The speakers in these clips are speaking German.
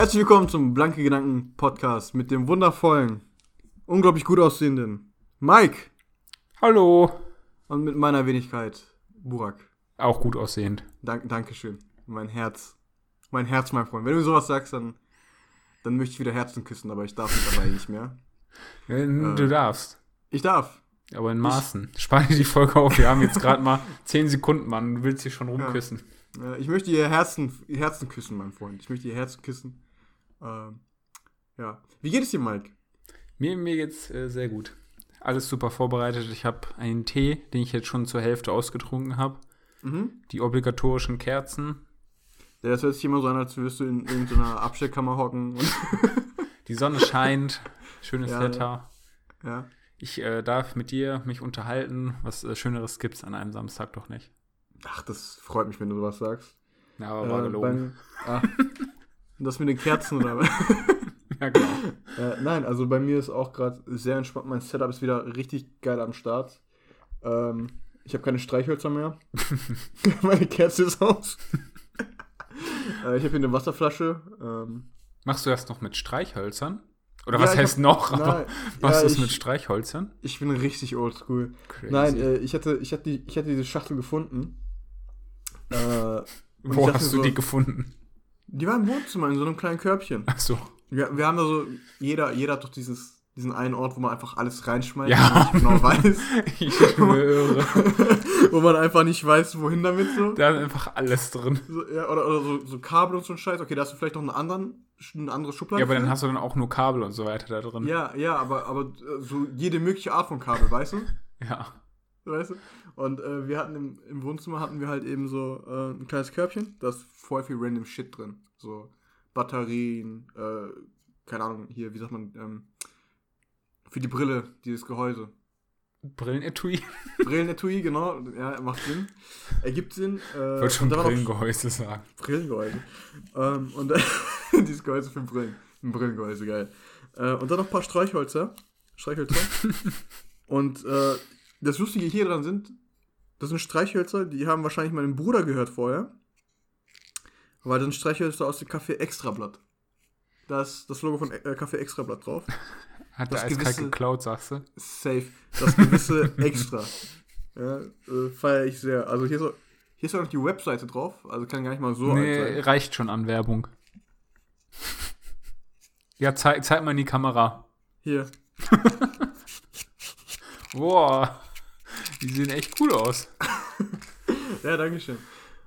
Herzlich willkommen zum Blanke Gedanken Podcast mit dem wundervollen, unglaublich gut aussehenden Mike Hallo. und mit meiner Wenigkeit Burak. Auch gut aussehend. Dank, Dankeschön. Mein Herz. Mein Herz, mein Freund. Wenn du sowas sagst, dann, dann möchte ich wieder Herzen küssen, aber ich darf es dabei nicht mehr. Äh, Du darfst. Ich darf. Aber in Maßen. Spar dir die Folge auf. Wir haben jetzt gerade mal 10 Sekunden, Mann. Du willst dich schon rumküssen. Äh, Ich möchte ihr Herzen, ihr Herzen küssen, mein Freund. Ich möchte ihr Herzen küssen. Ähm, ja. Wie geht es dir, Mike? Mir, mir geht's äh, sehr gut. Alles super vorbereitet. Ich habe einen Tee, den ich jetzt schon zur Hälfte ausgetrunken habe. Mhm. Die obligatorischen Kerzen. Ja, das hört sich immer so an, als würdest du in irgendeiner Abstellkammer hocken. Die Sonne scheint. Schönes Ja, Wetter. ja. Ich äh, darf mit dir mich unterhalten. Was äh, Schöneres gibt's an einem Samstag doch nicht. Ach, das freut mich, wenn du sowas sagst. Ja, aber war Äh, gelogen. beim- ah, das mit den Kerzen oder Ja, genau. äh, Nein, also bei mir ist auch gerade sehr entspannt. Mein Setup ist wieder richtig geil am Start. Ähm, ich habe keine Streichhölzer mehr. Meine Kerze ist aus. äh, ich habe hier eine Wasserflasche. Ähm, Machst du das noch mit Streichhölzern? Oder Ja, was heißt hab- noch? nein, Aber ja, machst du es ich- mit Streichhölzern? ich bin richtig oldschool. Nein, äh, ich, hatte, ich, hatte die, ich hatte diese Schachtel gefunden. Äh, und Wo hast du so- die gefunden? Die war im Wohnzimmer in so einem kleinen Körbchen. Achso. Wir, wir haben da so, jeder, jeder hat doch dieses, diesen einen Ort, wo man einfach alles reinschmeißt Ja. und nicht genau weiß. Ich schwöre. wo man einfach nicht weiß, wohin damit so. Da ist einfach alles drin. so ja, oder oder so, so Kabel und so ein Scheiß. Okay, da hast du vielleicht noch einen anderen, eine andere Schublade. Ja, aber dann für. hast du dann auch nur Kabel und so weiter da drin. ja, ja, aber, aber äh, so jede mögliche Art von Kabel, weißt du? Ja. Weißt du? Und äh, wir hatten im, im Wohnzimmer hatten wir halt eben so äh, ein kleines Körbchen, da ist voll viel random Shit drin. So Batterien, äh, keine Ahnung, hier, wie sagt man, ähm, für die Brille, dieses Gehäuse. Brillenetui. Brillenetui, genau, ja, macht Sinn. Ergibt Sinn. Äh, Ich wollte schon Brillengehäuse sagen. Brillengehäuse. ähm, und dieses Gehäuse für Brillen. Ein Brillengehäuse, geil. Äh, und dann noch ein paar Streichhölzer. Streichhölzer. und äh, das Lustige hier dran sind, das sind Streichhölzer, die haben wahrscheinlich meinem Bruder gehört vorher. Weil das sind Streichhölzer aus dem Café Extrablatt. Da ist das Logo von äh, Café Extrablatt drauf. Hat Das der eiskalt geklaut, sagst du? Safe. Das gewisse Extra. Ja, äh, feiere ich sehr. Also hier, so, hier ist auch noch die Webseite drauf. Also kann gar nicht mal so alt nee, sein. reicht schon an Werbung. Ja, zeig, zeig mal in die Kamera. Hier. Boah. Die sehen echt cool aus. Ja, danke schön.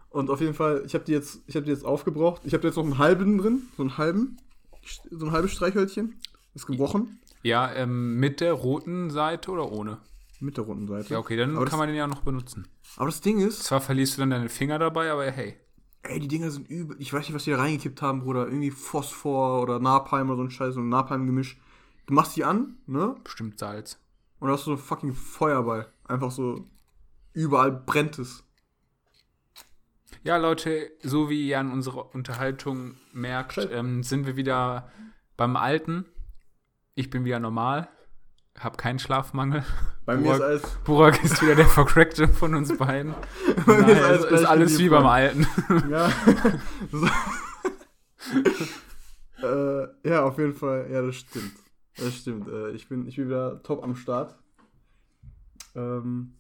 Und auf jeden Fall, ich habe die jetzt, ich habe die jetzt aufgebraucht. Ich habe jetzt noch einen halben drin, so einen halben, so ein halbes Streichhölzchen. Ist gebrochen Ja, ähm, mit der roten Seite oder ohne? mit der runden Seite. Ja, okay, dann aber kann das, man den ja noch benutzen. Aber das Ding ist, Zwar verlierst du dann deine Finger dabei, aber hey. ey, die Dinger sind übel. Ich weiß nicht, was die da reingekippt haben, Bruder. Irgendwie Phosphor oder Napalm oder so ein Scheiß, so ein Napalm-Gemisch. Du machst die an, ne? Bestimmt Salz. Und da hast du so einen fucking Feuerball. Einfach so überall brennt es. Ja, Leute, so wie ihr an unserer Unterhaltung merkt, ähm, sind wir wieder beim Alten. Ich bin wieder normal, hab keinen Schlafmangel. Bei mir ist Burak, alles. Burak ist wieder der Vercrackte von uns beiden. Bei mir ist alles ist, alles wie beim Alten. Ja. äh, ja, auf jeden Fall. Ja, das stimmt. Das stimmt. Äh, ich, bin, ich bin wieder top am Start. Ähm,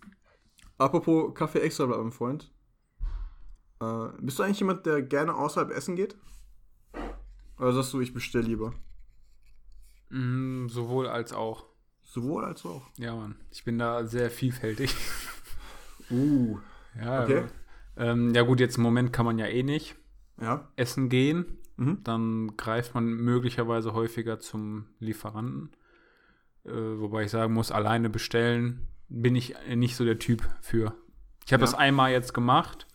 apropos Kaffee extra, mein Freund. Äh, bist du eigentlich jemand, der gerne außerhalb essen geht? Oder sagst du, ich bestelle lieber? Mm, sowohl als auch. Sowohl als auch. Ja, Mann. Ich bin da sehr vielfältig. Uh. Ja, Okay. ähm, ja gut, jetzt im Moment kann man ja eh nicht Ja. essen gehen. Mhm. Dann greift man möglicherweise häufiger zum Lieferanten. Äh, wobei ich sagen muss, alleine bestellen bin ich nicht so der Typ für. Ich habe Ja. das einmal jetzt gemacht,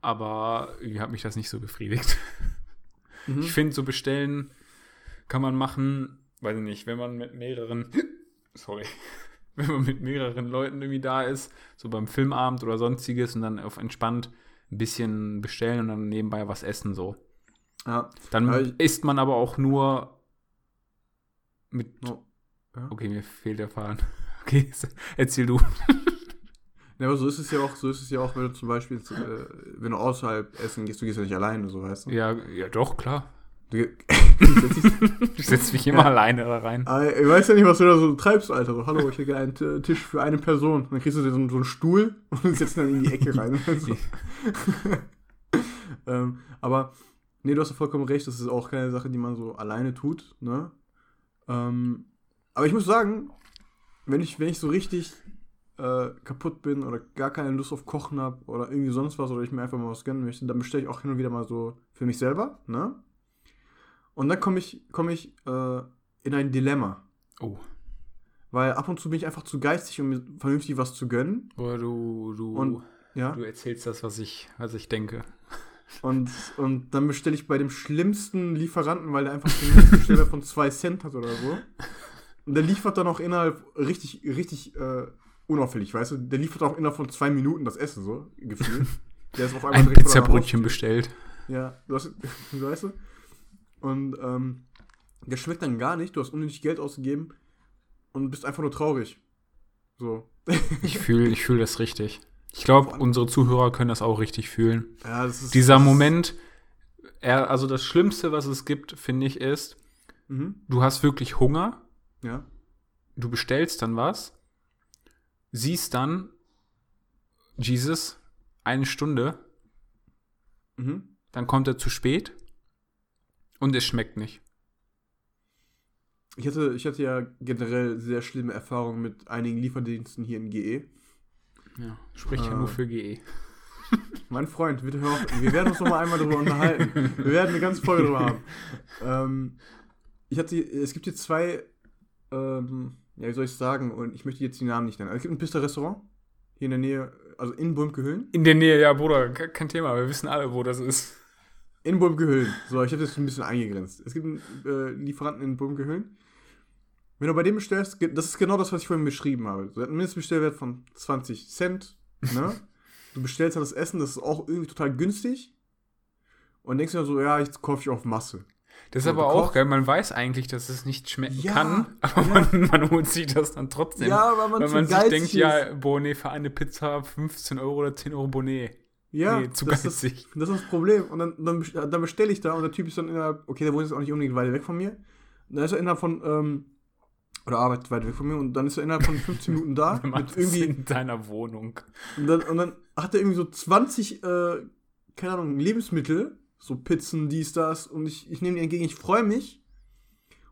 aber irgendwie hat mich das nicht so befriedigt. Mhm. Ich finde, so bestellen kann man machen, weiß ich nicht, wenn man mit mehreren, sorry, wenn man mit mehreren Leuten irgendwie da ist, so beim Filmabend oder sonstiges und dann auf entspannt ein bisschen bestellen und dann nebenbei was essen so. Ja. Dann Ja, isst man aber auch nur mit. Oh. Ja. Okay, mir fehlt der Faden. Okay, erzähl du. Ja, aber so ist es ja auch, so ist es ja auch, wenn du zum Beispiel, äh, wenn du außerhalb essen gehst, du gehst ja nicht alleine, so weißt du. Ja, ja, doch, klar. Du, Du setzt mich immer Ja. alleine da rein. Ah, ich weiß ja nicht, was du da so treibst, Alter. So, hallo, ich hätte einen T- Tisch für eine Person. Und dann kriegst du dir so, einen- so einen Stuhl und setzt dann in die Ecke rein. so. ähm, aber, nee, du hast ja vollkommen recht, das ist auch keine Sache, die man so alleine tut, ne? Ähm, aber ich muss sagen, wenn ich, wenn ich so richtig äh, kaputt bin oder gar keine Lust auf Kochen habe oder irgendwie sonst was oder ich mir einfach mal was gönnen möchte, dann bestelle ich auch hin und wieder mal so für mich selber, ne? Und dann komme ich, komme ich äh, in ein Dilemma. Oh. Weil ab und zu bin ich einfach zu geistig, um mir vernünftig was zu gönnen. Oder du, du, Und- Ja. du erzählst das, was ich, was ich denke. Und, und dann bestelle ich bei dem schlimmsten Lieferanten, weil der einfach den Mindestbestellwert von 2 Cent hat oder so. Und der liefert dann auch innerhalb richtig, richtig äh, unauffällig, weißt du? Der liefert auch innerhalb von zwei Minuten das Essen, so gefühlt. Der ist auf einmal Ein direkt Pizzabrötchen bestellt. Ja, du hast, weißt du? Und ähm, der schmeckt dann gar nicht, du hast unnötig Geld ausgegeben und bist einfach nur traurig. So. Ich fühle ich fühl das richtig. Ich glaube, unsere Zuhörer können das auch richtig fühlen. Ja, das ist. Dieser Moment, er, also das Schlimmste, was es gibt, finde ich, ist, Mhm. du hast wirklich Hunger, Ja. du bestellst dann was, siehst dann, Jesus, eine Stunde, Mhm. dann kommt er zu spät und es schmeckt nicht. Ich hatte, ich hatte ja generell sehr schlimme Erfahrungen mit einigen Lieferdiensten hier in GE. Ja, spricht ja nur für GE. Mein Freund, bitte hör auf. Wir werden uns noch mal einmal darüber unterhalten. Wir werden eine ganze Folge darüber haben. Ähm, ich hatte, es gibt hier zwei, ähm, ja, wie soll ich sagen, und ich möchte jetzt die Namen nicht nennen. Also es gibt ein Pista-Restaurant hier in der Nähe, also in Bulmke-Höhlen. In der Nähe, ja, Bruder, ke- kein Thema, wir wissen alle, wo das ist. In Bulmke-Höhlen. So, ich habe das ein bisschen eingegrenzt. Es gibt einen äh, Lieferanten in Bulmke-Höhlen. Wenn du bei dem bestellst, das ist genau das, was ich vorhin beschrieben habe. So, er hat einen Mindestbestellwert von 20 Cent. Ne? du bestellst dann das Essen, das ist auch irgendwie total günstig. Und denkst dir so, ja, jetzt kaufe ich auf Masse. Das ist aber auch geil, man weiß eigentlich, dass es nicht schmecken Ja, kann, aber ja. man, man holt sich das dann trotzdem. Ja, weil man Wenn zu man sich denkt, ist. ja, boah, nee, für eine Pizza 15 Euro oder 10 Euro Bonnet. Ja, Nee, zu das geizig. Ist, das ist das Problem. Und dann, dann, dann bestelle ich da und der Typ ist dann innerhalb, okay, der wohnt jetzt auch nicht unbedingt weit weg von mir. Und dann ist er innerhalb von, ähm, oder arbeitet weit weg von mir und dann ist er innerhalb von 15 Minuten da. Mit irgendwie, in deiner Wohnung. und, dann, und dann hat er irgendwie so 20, äh, keine Ahnung, Lebensmittel, so Pizzen, dies, das, und ich, ich nehme die entgegen, ich freue mich.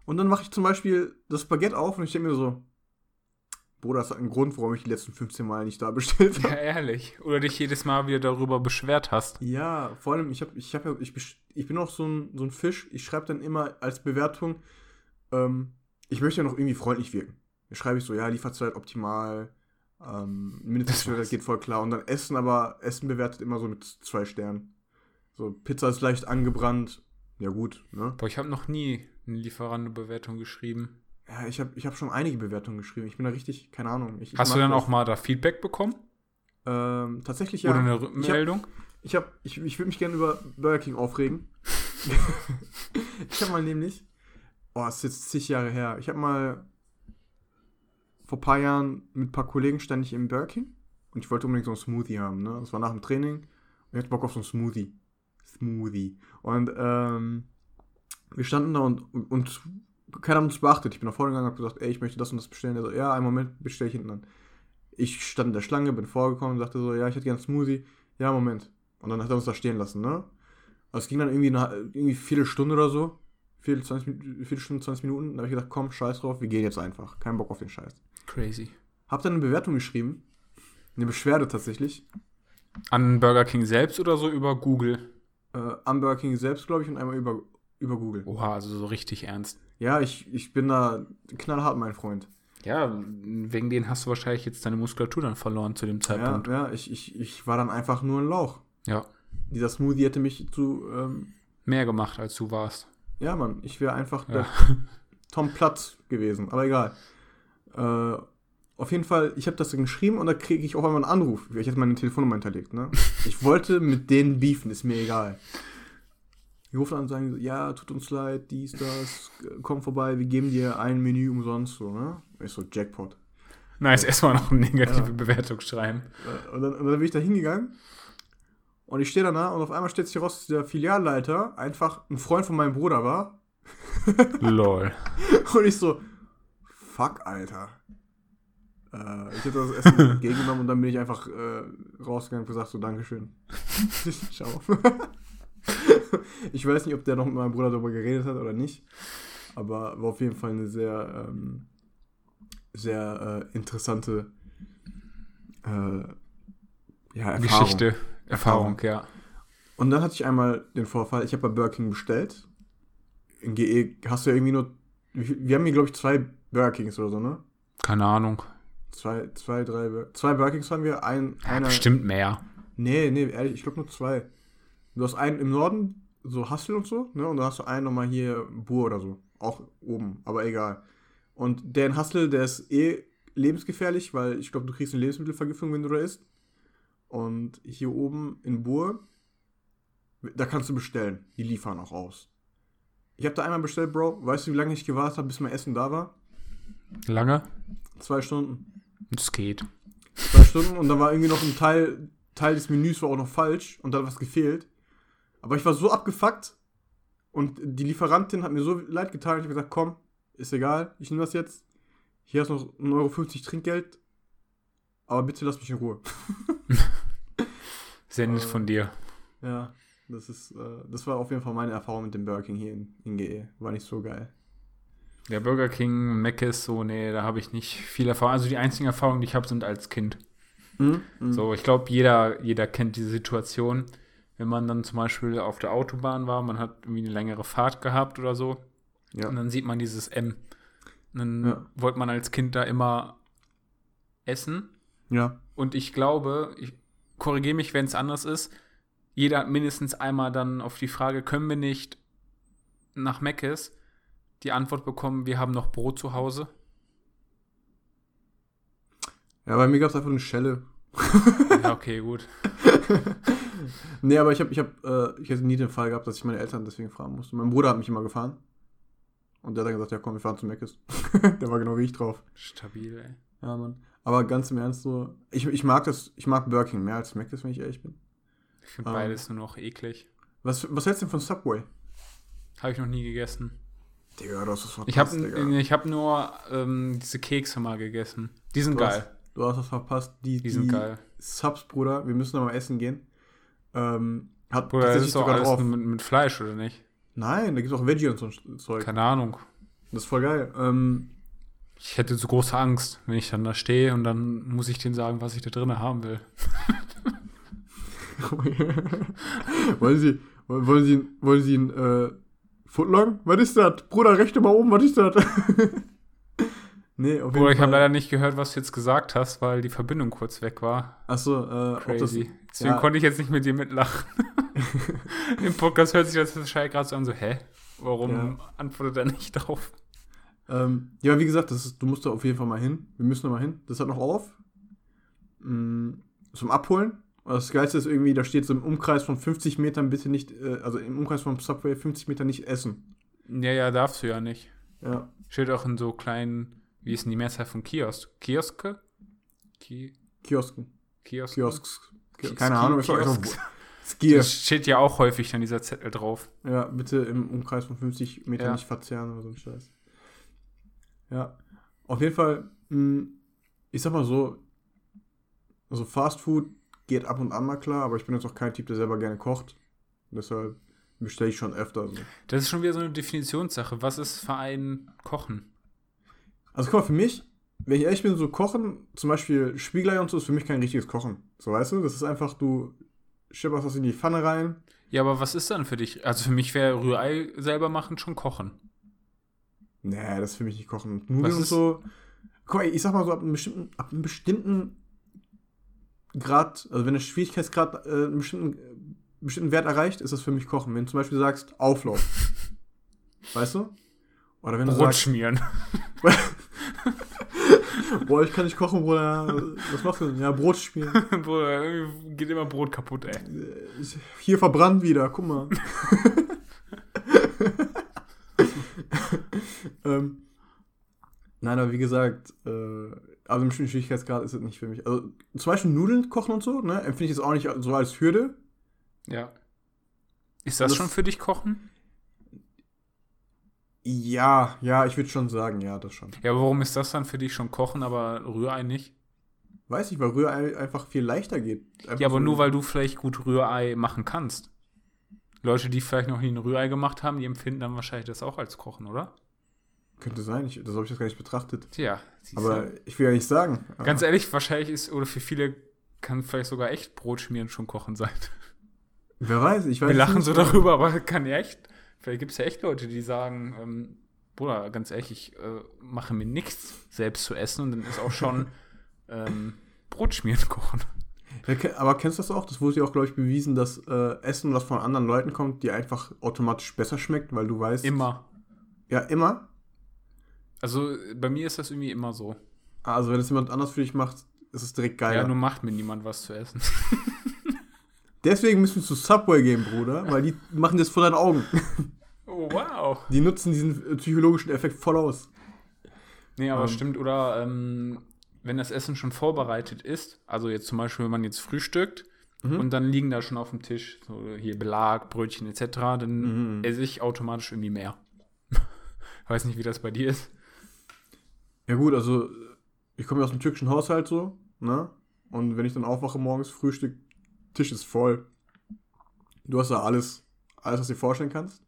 Und dann mache ich zum Beispiel das Baguette auf und ich denke mir so, Bruder, das hat einen Grund, warum ich die letzten 15 Mal nicht da bestellt habe. Ja, ehrlich. Oder dich jedes Mal wieder darüber beschwert hast. Ja, vor allem, ich habe, ich habe ja, ich, ich bin auch so ein, so ein Fisch, ich schreibe dann immer als Bewertung, ähm, ich möchte ja noch irgendwie freundlich wirken. Da schreibe ich so, ja, Lieferzeit optimal, ähm, Mindestbestellwert war's. geht voll klar. Und dann Essen, aber Essen bewertet immer so mit zwei Sternen. So, Pizza ist leicht angebrannt. Ja, gut, ne? Boah, ich habe noch nie eine Lieferando-Bewertung geschrieben. Ja, ich habe ich hab schon einige Bewertungen geschrieben. Ich bin da richtig, keine Ahnung. Ich, ich Hast du mag dann das. auch mal da Feedback bekommen? Ähm, tatsächlich ja. Oder eine Ich hab- Rückmeldung? Ich, hab, ich, ich würde mich gerne über Burger King aufregen. ich habe mal nämlich, oh, es ist jetzt zig Jahre her, ich habe mal vor ein paar Jahren mit ein paar Kollegen stand ich im Burger King und ich wollte unbedingt so einen Smoothie haben, ne? Das war nach dem Training und ich hatte Bock auf so einen Smoothie. Smoothie. Und ähm, wir standen da und, und, und keiner hat uns beachtet. Ich bin nach vorne gegangen und habe gesagt, ey, ich möchte das und das bestellen. Er so, ja, einen Moment, bestelle ich hinten an. Ich stand in der Schlange, bin vorgekommen und sagte so, ja, ich hätte gerne einen Smoothie. Ja, Moment. Und dann hat er uns da stehen lassen, ne? Also es ging dann irgendwie eine irgendwie Viertelstunde oder so. Viertel, 20, Min- Viertelstunde, 20 Minuten. Da habe ich gedacht, komm, scheiß drauf, wir gehen jetzt einfach. Kein Bock auf den Scheiß. Crazy. Hab dann eine Bewertung geschrieben. Eine Beschwerde tatsächlich. An Burger King selbst oder so über Google? Äh, am Burger King selbst, glaube ich, und einmal über, über Google. Oha, also so richtig ernst. Ja, ich, ich bin da knallhart, mein Freund. Ja, wegen denen hast du wahrscheinlich jetzt deine Muskulatur dann verloren zu dem Ja, Zeitpunkt. ja ich, ich, ich war dann einfach nur ein Lauch. Ja. Dieser Smoothie hätte mich zu, ähm, Mehr gemacht, als du warst. ja, Mann, ich wäre einfach Ja. der Tom Platz gewesen, aber egal. Äh, auf jeden Fall, ich habe das dann geschrieben und da kriege ich auf einmal einen Anruf. Ich hatte meine Telefonnummer hinterlegt, ne? Ich wollte mit denen beefen, ist mir egal. Die rufen an und sagen, so, ja, tut uns leid, dies, das, komm vorbei, wir geben dir ein Menü umsonst, so, ne? Ich so, Jackpot. Nice, erstmal noch eine negative Ja. Bewertung schreiben. Äh, Und dann, und dann bin ich da hingegangen Und ich stehe danach und auf einmal stellt sich heraus, dass der Filialleiter einfach ein Freund von meinem Bruder war. Lol. Und ich so, fuck, Alter. Äh, ich hätte das Essen entgegengenommen und dann bin ich einfach äh, rausgegangen und gesagt, so, Dankeschön. Ciao. ich weiß nicht, ob der noch mit meinem Bruder darüber geredet hat oder nicht. Aber war auf jeden Fall eine sehr, ähm, sehr äh, interessante äh, ja, Erfahrung. Geschichte, Erfahrung, ja. Und dann hatte ich einmal den Vorfall, ich habe bei Burger King bestellt. In GE hast du ja irgendwie nur. Wir haben hier, glaube ich, zwei Burger Kings oder so, ne? Keine Ahnung. Zwei, zwei, drei. Zwei Burger Kings haben wir. Ein, Ja, einer. bestimmt mehr. Nee, nee, ehrlich, ich glaube nur zwei. Du hast einen im Norden, so Hassel und so, ne? Und dann hast du einen nochmal hier Bur oder so. Auch oben, aber egal. Und der in Hassel, der ist eh lebensgefährlich, weil ich glaube, du kriegst eine Lebensmittelvergiftung, wenn du da isst. Und hier oben in Bur, da kannst du bestellen. Die liefern auch aus. Ich habe da einmal bestellt, Bro. Weißt du, wie lange ich gewartet habe, bis mein Essen da war? Lange? Zwei Stunden. Es geht. zwei Stunden und da war irgendwie noch ein Teil, Teil des Menüs war auch noch falsch und da hat was gefehlt. Aber ich war so abgefuckt und die Lieferantin hat mir so leid getan. Ich habe gesagt, komm, ist egal, ich nehme das jetzt. Hier hast du noch 1,50 Euro Trinkgeld. Aber bitte lass mich in Ruhe. Sehr nett Äh, von dir. Ja, das ist, äh, das war auf jeden Fall meine Erfahrung mit dem Burger King hier in, in GE. War nicht so geil. Der Burger King, Mc's, so, nee, da habe ich nicht viel Erfahrung. Also die einzigen Erfahrungen, die ich habe, sind als Kind. Mhm. Mhm. So, ich glaube, jeder, jeder kennt diese Situation, wenn man dann zum Beispiel auf der Autobahn war, man hat irgendwie eine längere Fahrt gehabt oder so, Ja. und dann sieht man dieses M. Und dann Ja. wollte man als Kind da immer essen. ja. Und ich glaube, ich korrigiere mich, wenn es anders ist, jeder hat mindestens einmal dann auf die Frage, können wir nicht nach Meckes die Antwort bekommen, wir haben noch Brot zu Hause? Ja, bei mir gab es einfach eine Schelle. Ja, okay, gut. Nee, aber ich habe ich hab, äh, ich hätte nie den Fall gehabt, dass ich meine Eltern deswegen fahren musste. Mein Bruder hat mich immer gefahren. Und der hat dann gesagt, ja komm, wir fahren zu Meckes. der war genau wie ich drauf. Stabil, ey. Ja, Mann. Aber ganz im Ernst so, ich, ich mag das, ich mag Burger King mehr als Meckes, wenn ich ehrlich bin. Ich finde Ähm. beides nur noch eklig. Was, was hältst du denn von Subway? Habe ich noch nie gegessen. Digga, das ist Ich habe verpasst, Digga. ich hab nur ähm, diese Kekse mal gegessen. Die sind Du geil. Hast, du hast was verpasst. Die, Die sind geil. Subs, Bruder, wir müssen noch mal essen gehen. Ähm, hat Bruder, das ist doch alles drauf. mit, mit Fleisch, oder nicht? Nein, da gibt es auch Veggie und so ein Zeug. Keine Ahnung. Das ist voll geil. Ähm, Ich hätte so große Angst, wenn ich dann da stehe und dann muss ich denen sagen, was ich da drin haben will. wollen Sie, wollen Sie, wollen Sie ein äh, Footlong? Was ist das? Bruder, rechte mal oben, was ist das? nee, auf Bruder, ich habe leider nicht gehört, was du jetzt gesagt hast, weil die Verbindung kurz weg war. Achso, äh, ob das, Crazy. Deswegen ja. konnte ich jetzt nicht mit dir mitlachen. Im Podcast hört sich das wahrscheinlich gerade so an, so, hä? Warum Ja. antwortet er nicht drauf? ähm, ja, wie gesagt, ist, du musst da auf jeden Fall mal hin. Wir müssen da mal hin. Das hat noch auf. Mm, zum Abholen. Und Das Geilste ist irgendwie, da steht so im Umkreis von 50 Metern bitte nicht, äh, also im Umkreis vom Subway 50 Meter nicht essen. Ja, ja, darfst du ja nicht. Ja. Steht auch in so kleinen, wie ist denn die Mehrzahl von Kiosk? Kioske? Ki Kiosken. Kiosk? Kiosks. Ki- Keine Ahnung, doch Kiosks. Skier. Das steht ja auch häufig dann dieser Zettel drauf. Ja, bitte im Umkreis von 50 Metern Ja. nicht verzehren oder so ein Scheiß. Ja. Auf jeden Fall, mh, ich sag mal so, also Fast Food geht ab und an mal klar, aber ich bin jetzt auch kein Typ, der selber gerne kocht. Deshalb bestelle ich schon öfter so. Das ist schon wieder so eine Definitionssache. Was ist für ein Kochen? Also guck mal, für mich, wenn ich ehrlich bin, so Kochen, zum Beispiel Spiegelei und so, ist für mich kein richtiges Kochen. So, weißt du? Das ist einfach, du schipperst das in die Pfanne rein. Ja, aber was ist dann für dich? Also für mich wäre Rührei selber machen schon Kochen. Nee, das ist für mich nicht Kochen. Nudeln und so. Guck mal, ich sag mal so, ab einem bestimmten, ab einem bestimmten Grad, also wenn der Schwierigkeitsgrad äh, einen bestimmten, bestimmten Wert erreicht, ist das für mich Kochen. Wenn du zum Beispiel sagst, Auflauf. weißt du? Oder wenn du Brot sagst, schmieren. boah, ich kann nicht kochen, Bruder. Was machst du denn? Ja, Brot spielen. Bruder, irgendwie geht immer Brot kaputt, ey. Äh, Hier verbrannt wieder, guck mal. ähm, nein, aber wie gesagt, äh, also im bestimmten Schwierigkeitsgrad ist es nicht für mich. Also zum Beispiel Nudeln kochen und so, ne, empfinde ich jetzt auch nicht so als Hürde. Ja. Ist das, Das- schon für dich Kochen? Ja, ja, ich würde schon sagen, ja, das schon. Ja, aber warum ist das dann für dich schon Kochen, aber Rührei nicht? Weiß ich, weil Rührei einfach viel leichter geht. Einfach Ja, aber so- nur weil du vielleicht gut Rührei machen kannst. Leute, die vielleicht noch nie ein Rührei gemacht haben, die empfinden dann wahrscheinlich das auch als Kochen, oder? Könnte sein, ich, das habe ich jetzt gar nicht betrachtet. Tja, Aber ich will ja nicht sagen. Ganz ehrlich, wahrscheinlich ist, oder für viele kann vielleicht sogar echt Brot schmieren schon Kochen sein. Wer weiß, ich weiß Wir lachen so darüber, aber kann ja echt. Vielleicht gibt es ja echt Leute, die sagen, ähm, Bruder, ganz ehrlich, ich äh, mache mir nichts selbst zu essen und dann ist auch schon ähm, Brot schmieren kochen. Ja, aber kennst du das auch? Das wurde ja auch, glaube ich, bewiesen, dass äh, Essen, was von anderen Leuten kommt, dir einfach automatisch besser schmeckt, weil du weißt. Immer. Ja, immer. Also bei mir ist das irgendwie immer so. Also, wenn es jemand anders für dich macht, ist es direkt Ja, geiler. nur macht mir niemand was zu essen. Deswegen müssen wir zu Subway gehen, Bruder, weil die machen das vor deinen Augen. Oh, wow. Die nutzen diesen äh, psychologischen Effekt voll aus. Nee, aber Ähm. stimmt, oder ähm, wenn das Essen schon vorbereitet ist, also jetzt zum Beispiel, wenn man jetzt frühstückt Mhm. und dann liegen da schon auf dem Tisch so hier Belag, Brötchen etc., dann Mhm. esse ich automatisch irgendwie mehr. Weiß nicht, wie das bei dir ist. Ja, gut, also, ich komme ja aus dem türkischen Haushalt so, ne? Und wenn ich dann aufwache morgens, Frühstück, Tisch ist voll. Du hast da alles, alles, was du dir vorstellen kannst.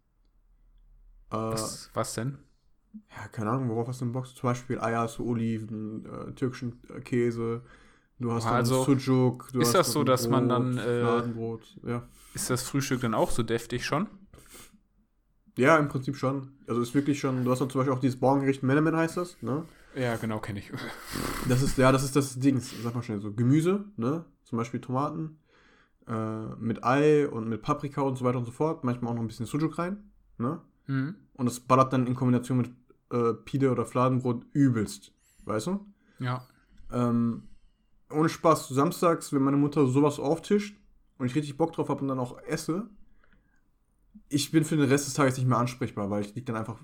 Äh, Was, was denn? ja, keine Ahnung, worauf hast du denn Bock? Zum Beispiel Eier, du Oliven, äh, türkischen äh, Käse, du hast dann Also, Sucuk, du ist hast das so, dass man dann, äh, ja. Ist das Frühstück dann auch so deftig schon? Ja, im Prinzip schon. Also ist wirklich schon, du hast dann zum Beispiel auch dieses Morgengericht Menemen heißt das, ne? Ja, genau, kenne ich. Das ist, ja, das ist das Dings, sag mal schnell so, Gemüse, ne? Zum Beispiel Tomaten, äh, mit Ei und mit Paprika und so weiter und so fort. Manchmal auch noch ein bisschen Sujuk rein, ne? Mhm. Und das ballert dann in Kombination mit äh, Pide oder Fladenbrot übelst, weißt du? Ja. Ähm, ohne Spaß, samstags, wenn meine Mutter sowas auftischt und ich richtig Bock drauf habe und dann auch esse, ich bin für den Rest des Tages nicht mehr ansprechbar, weil ich liege dann einfach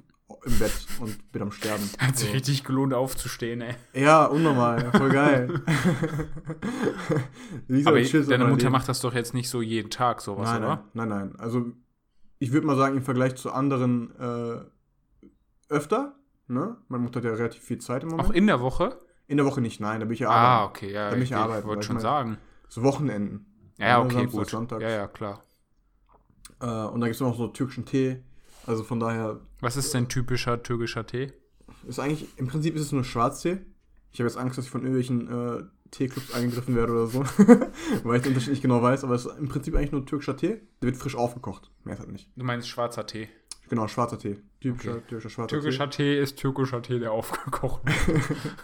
im Bett und bin am Sterben. Hat sich So. richtig gelohnt aufzustehen, ey. Ja, unnormal, voll geil. Aber deine Mutter deinem macht das doch jetzt nicht so jeden Tag, sowas, nein, oder? nein, nein, nein. Also ich würde mal sagen, im Vergleich zu anderen äh, öfter. Ne? Meine Mutter hat ja relativ viel Zeit im Moment. Auch in der Woche? in der Woche nicht, nein, da bin ich ja Ah, arbeiten. okay, ja. Da bin Ich, ich arbeiten, wollte schon ich mein- sagen. So Wochenenden. Ja, ja, Ne, okay, Samstag, gut. Sonntag. Ja, ja, klar. Äh, und da gibt es noch so türkischen Tee. Also von daher Was ist denn typischer türkischer Tee? ist eigentlich, im Prinzip ist es nur Schwarztee. Ich habe jetzt Angst, dass ich von irgendwelchen äh, Teeclubs angegriffen werde oder so. Weil ich den Unterschied nicht genau weiß. Aber es ist im Prinzip eigentlich nur türkischer Tee. Der wird frisch aufgekocht. Mehr ist halt nicht. Du meinst schwarzer Tee. Genau, schwarzer Tee. Typischer, Okay. türkischer schwarzer Türkischer Tee ist türkischer Tee, der aufgekocht wird.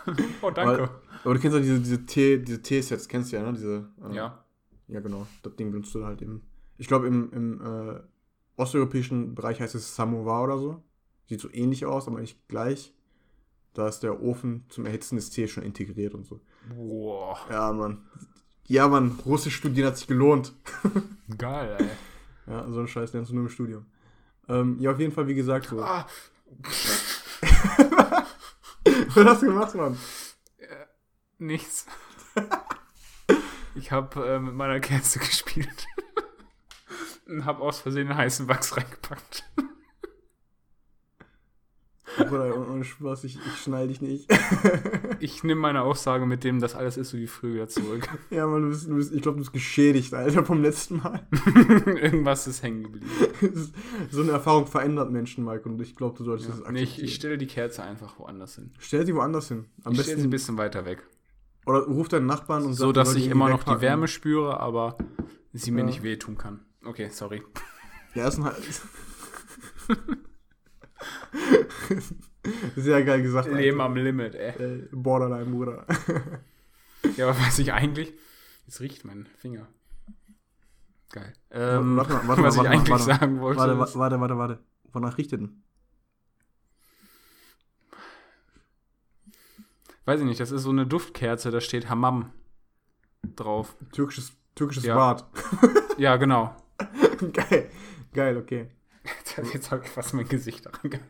oh, Tee. danke. Weil, aber du kennst ja diese, diese Tee, diese Teesets, kennst du ja, ne? Diese, äh, ja. Ja, genau. Das Ding benutzt du halt eben. Ich glaube, im, im äh, osteuropäischen Bereich heißt es Samovar oder so. Sieht so ähnlich aus, aber nicht gleich. Da ist der Ofen zum Erhitzen des Tees schon integriert und so. Boah. Ja, Mann. Ja, Mann, Russisch studieren hat sich gelohnt. Geil, ey. Ja, so einen Scheiß lernst du nur im Studium. Ähm, ja, auf jeden Fall, wie gesagt, so. Ah, Was hast du gemacht, Mann? nichts. Ich habe äh, mit meiner Kerze gespielt. Und habe aus Versehen heißen Wachs reingepackt. Bruder, ohne Spaß, ich, ich schnall dich nicht. Ich nehme meine Aussage mit dem, dass alles ist so wie früher zurück. ja, Mann, du bist, du bist ich glaube, du bist geschädigt, Alter, vom letzten Mal. Irgendwas ist hängen geblieben. so eine Erfahrung verändert Menschen, Mike, und ich glaube, du solltest das Nee, ich, ich stelle die Kerze einfach woanders hin. Stell sie woanders hin. Am ich stelle sie besten. ein bisschen weiter weg. Oder ruf deinen Nachbarn und So, sag, er dass ich immer noch die. Wärme spüre, aber sie mir Ja. nicht wehtun kann. Okay, sorry. Ja, ist ein. Sehr geil gesagt. Leben am Limit, ey. Borderline, Bruder. Ja, aber was ich eigentlich. Jetzt riecht mein Finger. Geil. Ähm, Warte mal, warte was mal, ich warte mal, eigentlich warte sagen wollte. Warte, warte, warte, warte, warte. Wonach riecht der denn? Weiß ich nicht, das ist so eine Duftkerze, da steht Hammam drauf. Türkisches, türkisches Ja. Bad. Ja, genau. geil. Geil, okay. Jetzt, jetzt habe ich fast mein Gesicht daran gehalten.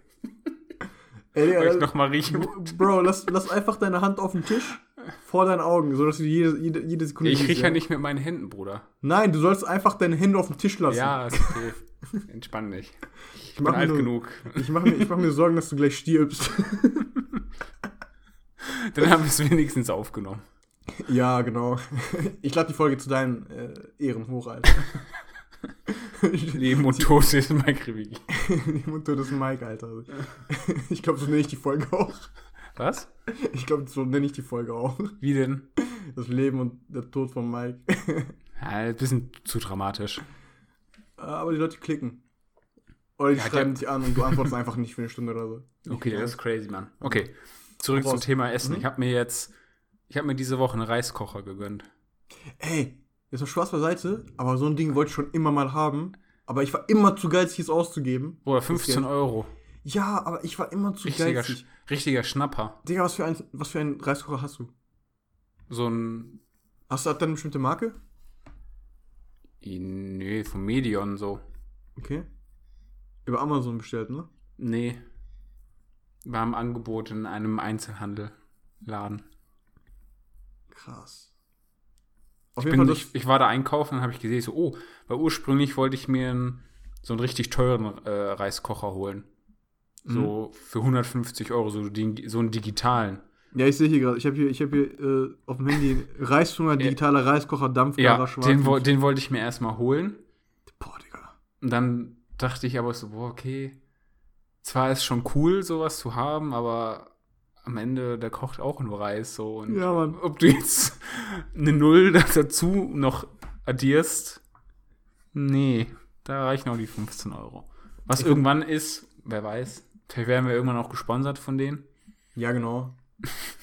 Ey, Soll ich Digga, nochmal riechen? Bro, lass, lass einfach deine Hand auf den Tisch. vor deinen Augen, sodass du jede, jede, jede Sekunde Ich rieche ja nicht mit meinen Händen, Bruder. Nein, du sollst einfach deine Hände auf den Tisch lassen. Ja, ist okay. Entspann dich. Ich bin mach mir alt nur- genug. Ich mache mir, ich mach mir Sorgen, dass du gleich stirbst. Dann haben wir es wenigstens aufgenommen. ja, genau. Ich lade die Folge zu deinen äh, Ehren hoch, Alter. Leben und Tod ist mein Krivigi. Und du das Mike, Alter. Ich glaube, so nenne ich die Folge auch. Was? Ich glaube, so nenne ich die Folge auch. Wie denn? Das Leben und der Tod von Mike. Ja, ein bisschen zu dramatisch. Aber die Leute klicken. Oder die Ja, schreiben dich an und du antwortest einfach nicht für eine Stunde oder so. Okay, das ist crazy, Mann. Okay, zurück zum Thema Essen. Mhm. Ich habe mir jetzt, ich habe mir diese Woche einen Reiskocher gegönnt. Ey, jetzt mal Spaß beiseite, aber so ein Ding wollte ich schon immer mal haben. Aber ich war immer zu geizig, es auszugeben. Oder Das 15 Geld. Euro. Ja, aber ich war immer zu Richtiger, geizig. Sch- richtiger Schnapper. Digga, was für, ein, was für einen Reiskocher hast du? So ein, Hast du hat eine bestimmte Marke? nee, vom Medion so. Okay. Über Amazon bestellt, ne? Nee. War im Angebot in einem Einzelhandelladen. Krass. Auf Ich, bin, ich, ich war da einkaufen und habe ich gesehen, so, oh, weil ursprünglich wollte ich mir einen, so einen richtig teuren äh, Reiskocher holen. So für 150 Euro, so, so einen digitalen. Ja, ich sehe hier gerade, ich habe hier, ich hab hier äh, auf dem Handy Reishunger, digitaler Reiskocher, Dampfgarer, Ja, schwarz. den, wo, den wollte ich mir erstmal holen. Boah, Digga. Und dann dachte ich aber so, boah, okay. Zwar ist schon cool, sowas zu haben, aber am Ende, der kocht auch nur Reis so. Und Ja, Mann. ob du jetzt eine Null dazu noch addierst, nee, da reichen auch die 15 Euro. Was irgendwann ist, wer weiß, vielleicht werden wir irgendwann auch gesponsert von denen. Ja, genau.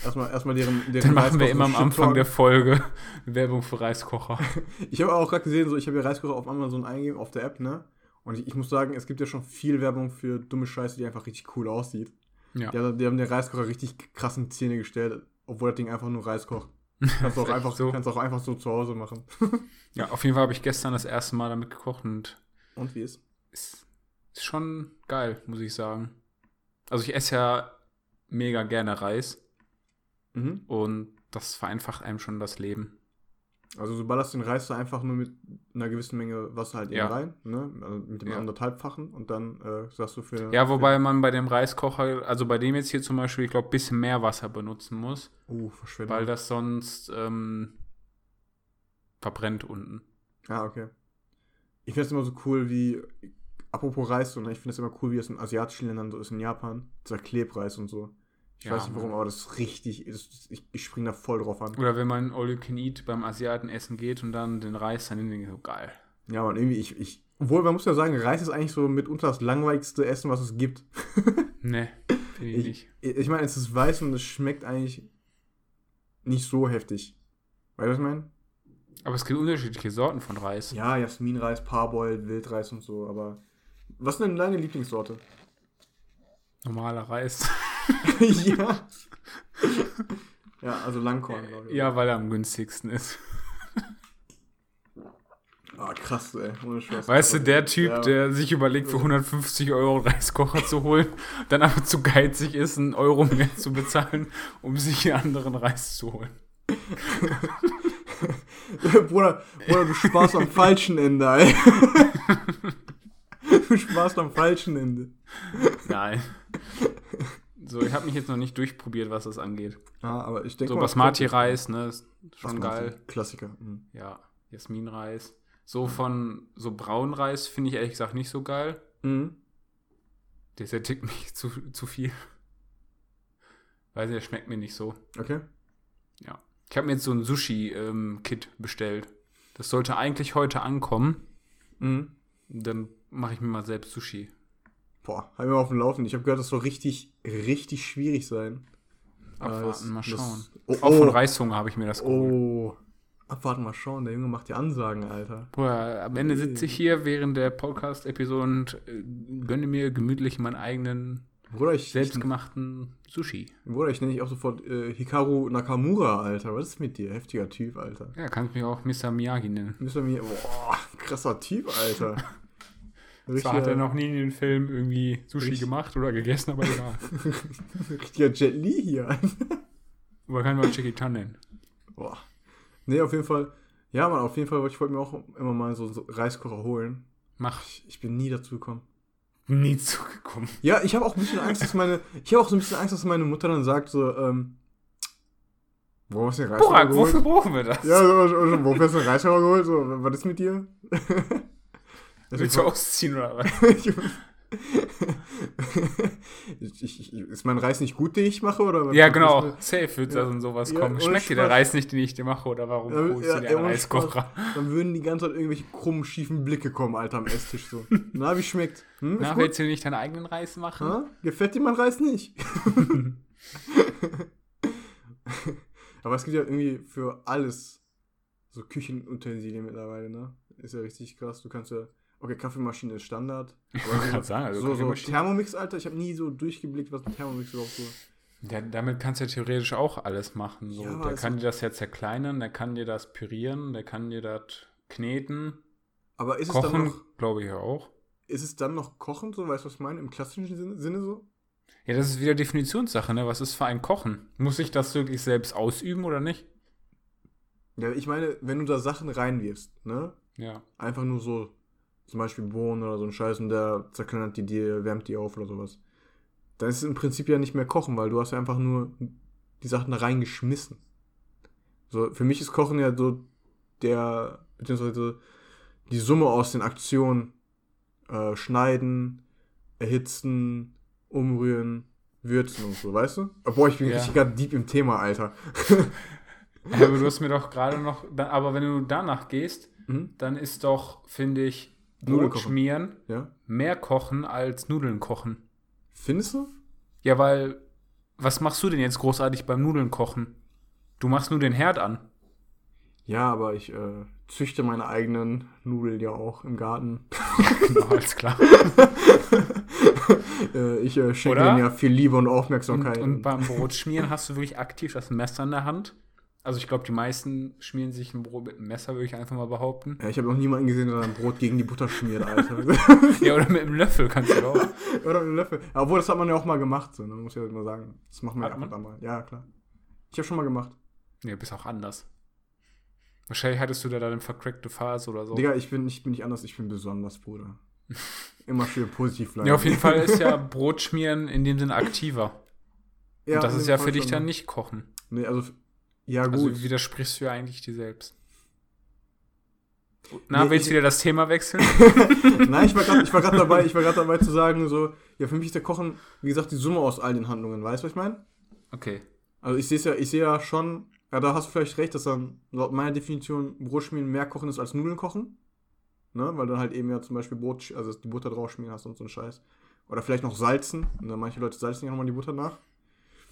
Erstmal, erstmal deren, deren Dann machen wir immer am Anfang der Folge Werbung für Reiskocher. Ich habe auch gerade gesehen, so ich habe ja Reiskocher auf Amazon eingegeben, auf der App, ne? Und ich, ich muss sagen, es gibt ja schon viel Werbung für dumme Scheiße, die einfach richtig cool aussieht. Ja. Die, haben- die haben den Reiskocher richtig krassen Zähne gestellt, obwohl das Ding einfach nur Reis kocht. Kannst du auch, einfach, so? kannst auch einfach so zu Hause machen. Ja, auf jeden Fall habe ich gestern das erste Mal damit gekocht und Und wie ist? ist, ist schon geil, muss ich sagen. Also ich esse ja mega gerne Reis Mhm. und das vereinfacht einem schon das Leben. Also du ballerst den Reis da einfach nur mit einer gewissen Menge Wasser halt eben Ja. rein, ne? Also mit dem Ja. anderthalbfachen und dann äh, sagst du für. Ja, wobei man bei dem Reiskocher, also bei dem jetzt hier zum Beispiel, ich glaube, ein bisschen mehr Wasser benutzen muss, Uh, Verschwendung. weil das sonst ähm, verbrennt unten. Ah, okay. Ich finde es immer so cool, wie. Apropos Reis, ne? ich finde es immer cool, wie es in asiatischen Ländern so ist, in Japan. Dieser Klebreis und so. Ich Ja, weiß nicht warum, Mann. aber das ist richtig. Das, ich ich spring da voll drauf an. Oder wenn man All You Can Eat beim Asiaten essen geht und dann den Reis, dann ich so, geil. Ja, man, irgendwie, ich, ich. Obwohl, man muss ja sagen, Reis ist eigentlich so mitunter das langweiligste Essen, was es gibt. Ne, finde ich nicht. Ich, ich meine, es ist weiß und es schmeckt eigentlich nicht so heftig. Weißt du, was ich meine? Aber es gibt unterschiedliche Sorten von Reis. Ja, Jasminreis, Parboiled, Wildreis und so, aber. Was ist denn deine Lieblingssorte? Normaler Reis. ja. ja, also Langkorn, glaube ich. ja, weil er am günstigsten ist. Ah, krass, ey. Ohne Spaß. Weißt du, der Typ, Ja. der sich überlegt, für 150 Euro einen Reiskocher zu holen, dann aber zu geizig ist, einen Euro mehr zu bezahlen, um sich einen anderen Reis zu holen. Bruder, Bruder, du sparst am falschen Ende, ey. du sparst am falschen Ende. Nein. So, ich habe mich jetzt noch nicht durchprobiert, was das angeht. Ja, aber ich denke So Basmati-Reis, ne, ist schon Basmati, geil. Klassiker. Mhm. Ja, Jasminreis. So von so Braunreis finde ich ehrlich gesagt nicht so geil. Mhm. Der sättigt mich zu, zu viel. Weil der schmeckt mir nicht so. Okay. Ja. Ich habe mir jetzt so ein Sushi-Kit bestellt. Das sollte eigentlich heute ankommen. Mhm. Dann mache ich mir mal selbst Sushi. Boah, halt mir mal auf dem Laufen. Ich habe gehört, das soll richtig, richtig schwierig sein. Abwarten, das- mal das- schauen. Oh, Auch von oh, Reishunger habe ich mir das geholt. oh. Abwarten, mal schauen. Der Junge macht die Ansagen, Alter. Bruder, am Ende sitze ich hier während der Podcast-Episode und äh, gönne mir gemütlich meinen eigenen Bruder, ich, ich, selbstgemachten Sushi. Bruder, ich nenne dich auch sofort äh, Hikaru Nakamura, Alter. Was ist mit dir? Heftiger Typ, Alter. Ja, kannst mich auch Mr. Miyagi nennen. Wir mir. Boah, krasser Typ, Alter. Zwar hat er noch nie in den Film irgendwie Sushi Richtig. gemacht oder gegessen, aber egal. richtiger Jet Li hier. aber kann man Jackie Chan nennen. Boah. Nee, auf jeden Fall. Ja, man, auf jeden Fall, ich wollte mir auch immer mal so, so Reiskocher holen. Mach. Ich, ich bin nie dazu gekommen. Nie zugekommen. Ja, ich habe auch ein bisschen Angst, dass meine. Ich habe auch so ein bisschen Angst, dass meine Mutter dann sagt, so, ähm. Wo hast du den Reiskocher Burak, geholt? wofür brauchen wir das? Ja, so, so, wofür hast du den Reiskocher geholt? So, was ist mit dir? Willst du ausziehen oder was? ich, ich, ist mein Reis nicht gut, den ich mache? Oder Ja, genau. was- Safe wird Ja. da und sowas Ja, kommen. Schmeckt dir der. Reis nicht, den ich dir mache, oder warum Ja, holst ja, du dir ja, einen Reiskocher? Dann würden die ganze Zeit irgendwelche krummen, schiefen Blicke kommen, Alter, am Esstisch so. Na, wie schmeckt? Hm, Na, willst du nicht deinen eigenen Reis machen? Ha? Gefällt dir mein Reis nicht? Aber es gibt ja irgendwie für alles so Küchenutensilien mittlerweile, ne? Ist ja richtig krass. Du kannst ja. Okay, Kaffeemaschine ist Standard. Aber grad sagen, also so, so Thermomix, Alter, ich habe nie so durchgeblickt, was ein Thermomix überhaupt so. Ja, damit kannst du ja theoretisch auch alles machen. So. Ja, der es- kann dir das ja zerkleinern, der kann dir das pürieren, der kann dir das kneten, Aber ist es dann noch. glaube ich ja auch. Ist es dann noch kochen, so, weißt du, was ich meine? Im klassischen Sinne, Sinne so? Ja, das ist wieder Definitionssache, ne? Was ist für ein Kochen? Muss ich das wirklich selbst ausüben oder nicht? Ja, ich meine, wenn du da Sachen reinwirfst, ne? Ja. Einfach nur so, zum Beispiel Bohnen oder so ein Scheiß und der zerkleinert die dir, wärmt die auf oder sowas. Dann ist es im Prinzip ja nicht mehr Kochen, weil du hast ja einfach nur die Sachen da reingeschmissen. So, für mich ist Kochen ja so der, beziehungsweise die Summe aus den Aktionen äh, schneiden, erhitzen, umrühren, würzen und so, weißt du? Boah, ich bin Ja. richtig gerade deep im Thema, Alter. Aber du hast mir doch gerade noch, aber wenn du danach gehst, Mhm. dann ist doch, finde ich, Nudeln Brot schmieren Ja? mehr kochen als Nudeln kochen. Findest du? Ja, weil, was machst du denn jetzt großartig beim Nudeln kochen? Du machst nur den Herd an. Ja, aber ich äh, züchte meine eigenen Nudeln ja auch im Garten. Genau, alles klar. äh, ich äh, schenke denen ja viel Liebe und Und, Aufmerksamkeit. und beim Brotschmieren hast du wirklich aktiv das Messer in der Hand. Also ich glaube, die meisten schmieren sich ein Brot mit einem Messer, würde ich einfach mal behaupten. ja, ich habe noch niemanden gesehen, der ein Brot gegen die Butter schmiert, Alter. Ja, oder mit einem Löffel kannst du auch. Oder mit einem Löffel. Ja, Obwohl, das hat man ja auch mal gemacht, so, ne? muss ich ja mal sagen. Das machen wir Hat ja ab man? und an mal. Ja, klar. Ich habe schon mal gemacht. Nee, bist auch anders. Wahrscheinlich hattest du da dann eine vercrackte Phase oder so. Digga, ich bin, ich bin nicht anders, ich bin besonders, Bruder. Immer schön positiv bleiben. Ja, auf jeden Fall ist ja Brotschmieren in dem Sinne aktiver. Ja, Und das ist ja für dich schon, dann nicht Kochen. Nee, also, ja, gut. Also widersprichst du ja eigentlich dir selbst. Na, Nee, willst du wieder das Thema wechseln? Nein, ich war gerade dabei, ich war gerade dabei zu sagen, so, ja, für mich ist der Kochen, wie gesagt, die Summe aus all den Handlungen, weißt du, was ich meine? Okay. Also ich sehe ja, ich sehe ja schon, ja, da hast du vielleicht recht, dass dann laut meiner Definition Brotschmieren mehr Kochen ist als Nudeln kochen. Ne? Weil dann halt eben ja zum Beispiel Brot, also die Butter drauf schmieren hast und so ein Scheiß. Oder vielleicht noch salzen. Ne? Manche Leute salzen ja nochmal die Butter nach.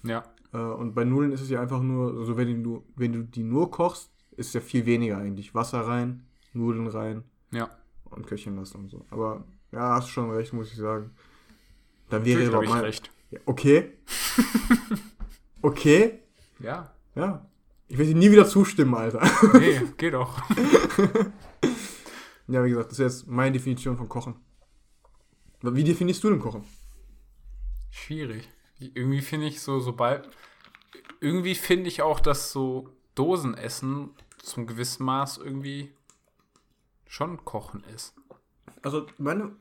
Ja. Äh, und bei Nudeln ist es ja einfach nur, also wenn du, wenn du die nur kochst, ist es ja viel weniger eigentlich. Wasser rein, Nudeln rein Ja. und köcheln lassen und so. Aber ja, hast schon recht, muss ich sagen. Dann wäre überhaupt ich mal. recht. Ja, okay. okay. Ja. Ja. Ich werde dir nie wieder zustimmen, Alter. Nee, geh doch. Ja, wie gesagt, das ist jetzt meine Definition von Kochen. Wie definierst du denn Kochen? Schwierig. Irgendwie finde ich so, sobald. Irgendwie finde ich auch, dass so Dosenessen zum gewissen Maß irgendwie schon Kochen ist. Also, meine,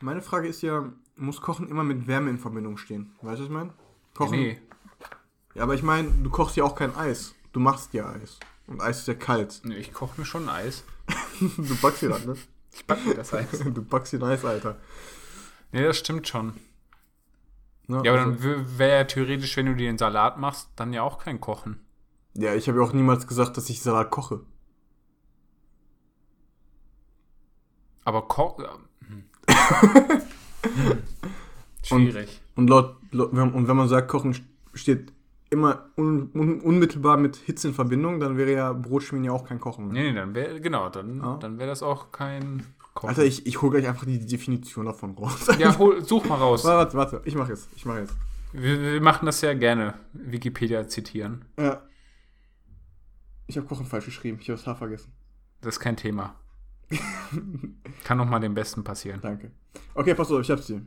meine Frage ist ja, muss Kochen immer mit Wärme in Verbindung stehen? Weißt du, was ich meine? Kochen. Nee. Ja, aber ich meine, du kochst ja auch kein Eis. Du machst ja Eis. Und Eis ist ja kalt. nee ich koche mir schon Eis. Du backst dir das, ne? Ich backe mir das Eis. Du backst dir ein Eis, Alter. Nee, das stimmt schon. Ne? Ja, aber Also- dann wäre ja theoretisch, wenn du dir den Salat machst, dann ja auch kein Kochen. Ja, ich habe ja auch niemals gesagt, dass ich Salat koche. Aber Ko hm. Hm. Schwierig. Und laut, laut wenn- und wenn man sagt, Kochen steht immer un, un, unmittelbar mit Hitze in Verbindung, dann wäre ja Brotschmieren ja auch kein Kochen. nee, nee, dann wäre, genau, dann, Ja. dann wäre das auch kein Kochen. Alter, ich, ich hole gleich einfach die Definition davon raus. ja, hol, such mal raus. warte, warte, ich mache jetzt. Ich mache jetzt. Wir, wir machen das ja gerne, Wikipedia zitieren. Ja. Ich habe Kochen falsch geschrieben. Ich habe das H vergessen. Das ist kein Thema. Kann noch mal dem Besten passieren. Danke. Okay, pass auf, ich hab's hier.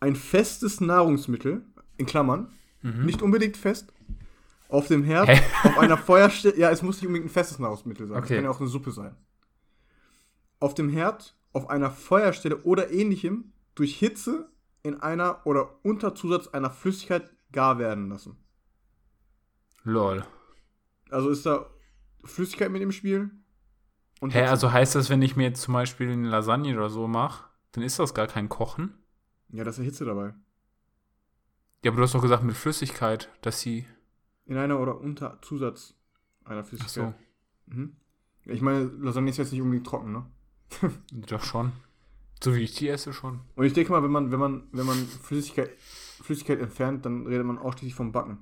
Ein festes Nahrungsmittel, in Klammern, Mhm. nicht unbedingt fest, Auf dem Herd, Hä? auf einer Feuerstelle. Ja, es muss nicht unbedingt ein festes Nahrungsmittel sein. Es Okay. kann ja auch eine Suppe sein. Auf dem Herd, auf einer Feuerstelle oder ähnlichem durch Hitze in einer oder unter Zusatz einer Flüssigkeit gar werden lassen. Lol. Also ist da Flüssigkeit mit im Spiel? Und Hä, also heißt das, wenn ich mir jetzt zum Beispiel eine Lasagne oder so mache, dann ist das gar kein Kochen? Ja, da ist ja Hitze dabei. Ja, aber du hast doch gesagt mit Flüssigkeit, dass sie. In einer oder unter Zusatz einer Ach Flüssigkeit. so, Mhm. Ich meine, Lasagne ist jetzt nicht unbedingt trocken, ne? doch schon. So wie ich die esse schon. Und ich denke mal, wenn man, wenn man, wenn man Flüssigkeit, Flüssigkeit entfernt, dann redet man ausschließlich vom Backen.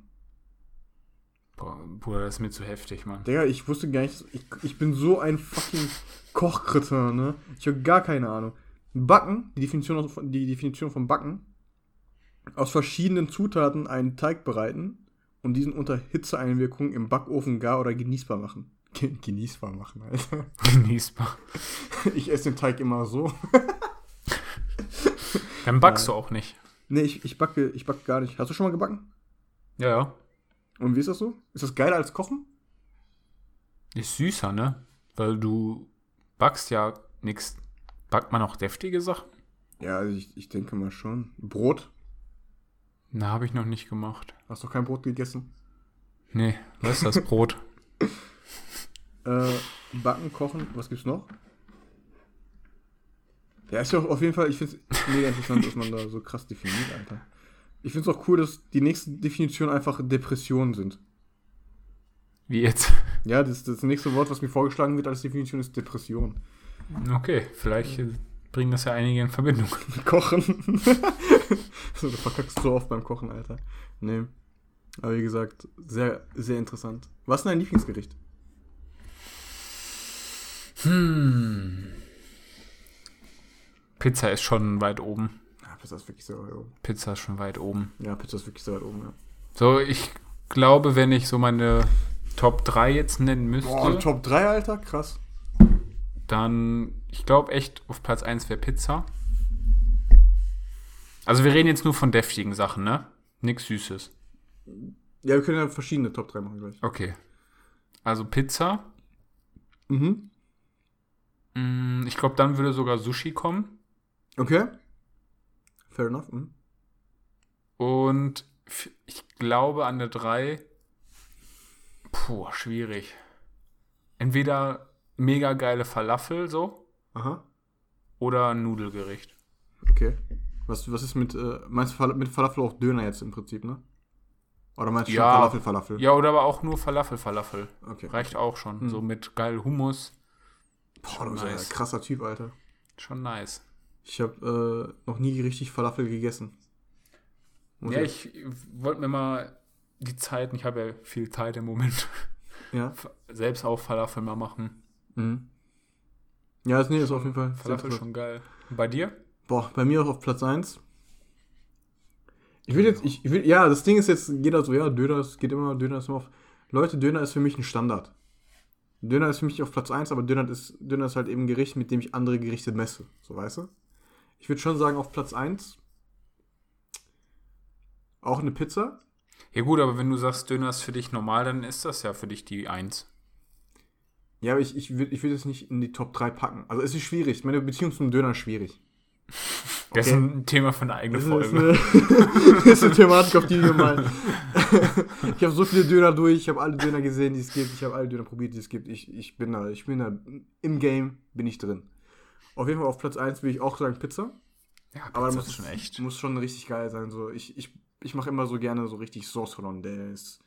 Boah, Bruder, das ist mir zu heftig, Mann. Digga, ich wusste gar nicht, ich, ich bin so ein fucking Kochkritter, ne? Ich habe gar keine Ahnung. Backen, die Definition, von- die Definition von Backen, aus verschiedenen Zutaten einen Teig bereiten und diesen unter Hitzeeinwirkung im Backofen gar oder genießbar machen. Ge- Genießbar machen, Alter. Genießbar. Ich esse den Teig immer so. Dann backst du auch nicht. Nee, ich, ich backe, ich backe gar nicht. Hast du schon mal gebacken? Ja, ja. Und wie ist das so? Ist das geiler als Kochen? Ist süßer, ne? Weil du backst ja nichts. Backt man auch deftige Sachen? Ja, also ich, ich denke mal schon. Brot? Na, habe ich noch nicht gemacht. Hast du kein Brot gegessen? Nee, was ist das Brot? Äh, backen, kochen, was gibt's noch? Ja, ist ja auch auf jeden Fall, ich finde es mega interessant, dass man da so krass definiert, Alter. Ich finde es auch cool, dass die nächsten Definitionen einfach Depressionen sind. Wie jetzt? Ja, das, das nächste Wort, was mir vorgeschlagen wird als Definition, ist Depression. Okay, vielleicht bringen das ja einige in Verbindung. Kochen. so, du verkackst so oft beim Kochen, Alter. Nee. Aber wie gesagt, sehr, sehr interessant. Was ist dein Lieblingsgericht? Hm. Pizza ist schon weit oben. Ja, Pizza ist wirklich sehr weit oben. Pizza ist schon weit oben. Ja, Pizza ist wirklich sehr weit oben, ja. So, ich glaube, wenn ich so meine Top 3 jetzt nennen müsste, Boah, Top 3, Alter, krass. dann, ich glaube echt, auf Platz 1 wäre Pizza. Also wir reden jetzt nur von deftigen Sachen, ne? Nix Süßes. Ja, wir können ja verschiedene Top 3 machen gleich. Okay. Also Pizza. Mhm. Mm, Ich glaube, dann würde sogar Sushi kommen. Okay. Fair enough. Mhm. Und ich glaube an der 3. Puh, schwierig. Entweder mega geile Falafel so Aha. oder ein Nudelgericht. Okay. Was, was ist mit, äh, meinst du mit Falafel auch Döner jetzt im Prinzip, ne? Oder meinst du schon Ja. Falafel, Falafel? Ja, oder aber auch nur Falafel, Falafel. Okay. Reicht auch schon. Hm. So mit geil Hummus. Boah, du bist nice. ein krasser Typ, Alter. Schon nice. Ich habe äh, noch nie richtig Falafel gegessen. Muss Ja, ich wollte mir mal die Zeit, ich habe ja viel Zeit im Moment, Ja. selbst auch Falafel mal machen. Mhm. Ja, das, nee, ist auf jeden Fall. Falafel schon geil. Und bei dir? Boah, bei mir auch auf Platz 1. Ich will jetzt, ich, ich will, ja, das Ding ist jetzt, jeder so, ja, Döner, es geht immer, Döner ist immer auf. Leute, Döner ist für mich ein Standard. Döner ist für mich auf Platz 1, aber Döner ist, Döner ist halt eben ein Gericht, mit dem ich andere Gerichte messe. So, weißt du? Ich würde schon sagen, auf Platz 1 auch eine Pizza. Ja gut, aber wenn du sagst, Döner ist für dich normal, dann ist das ja für dich die Eins. Ja, aber ich, ich würde ich würd es nicht in die Top 3 packen. Also es ist schwierig. Meine Beziehung zum Döner ist schwierig. Das ist ein Thema für eine eigene Das ist, Folge. eine, das ist eine Thematik, auf die wir mal. ich habe so viele Döner durch, ich habe alle Döner gesehen, die es gibt, ich habe alle Döner probiert, die es gibt. Ich, ich bin da, ich bin da im Game, bin ich drin. Auf jeden Fall auf Platz 1 will ich auch sagen Pizza. Ja, Aber Pizza muss ist schon echt. Muss schon richtig geil sein. So, ich ich, ich mache immer so gerne so richtig Sauce Hollandaise,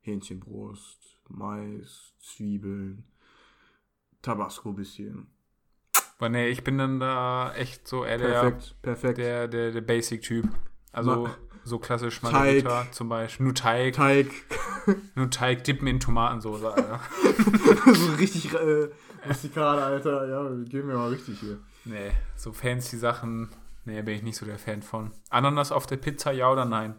Hähnchenbrust, Mais, Zwiebeln, Tabasco bisschen. Aber nee, ich bin dann da echt so eher der, Perfekt, perfekt. der, der, der Basic-Typ. Also Ma- so klassisch. Margarita zum Beispiel. Nur Teig, Teig, nur Teig dippen in Tomatensoße, Alter. so richtig äh, rustikal, Alter. Ja, gehen wir mal richtig hier. nee, so fancy Sachen, nee, bin ich nicht so der Fan von. Ananas auf der Pizza, ja oder nein?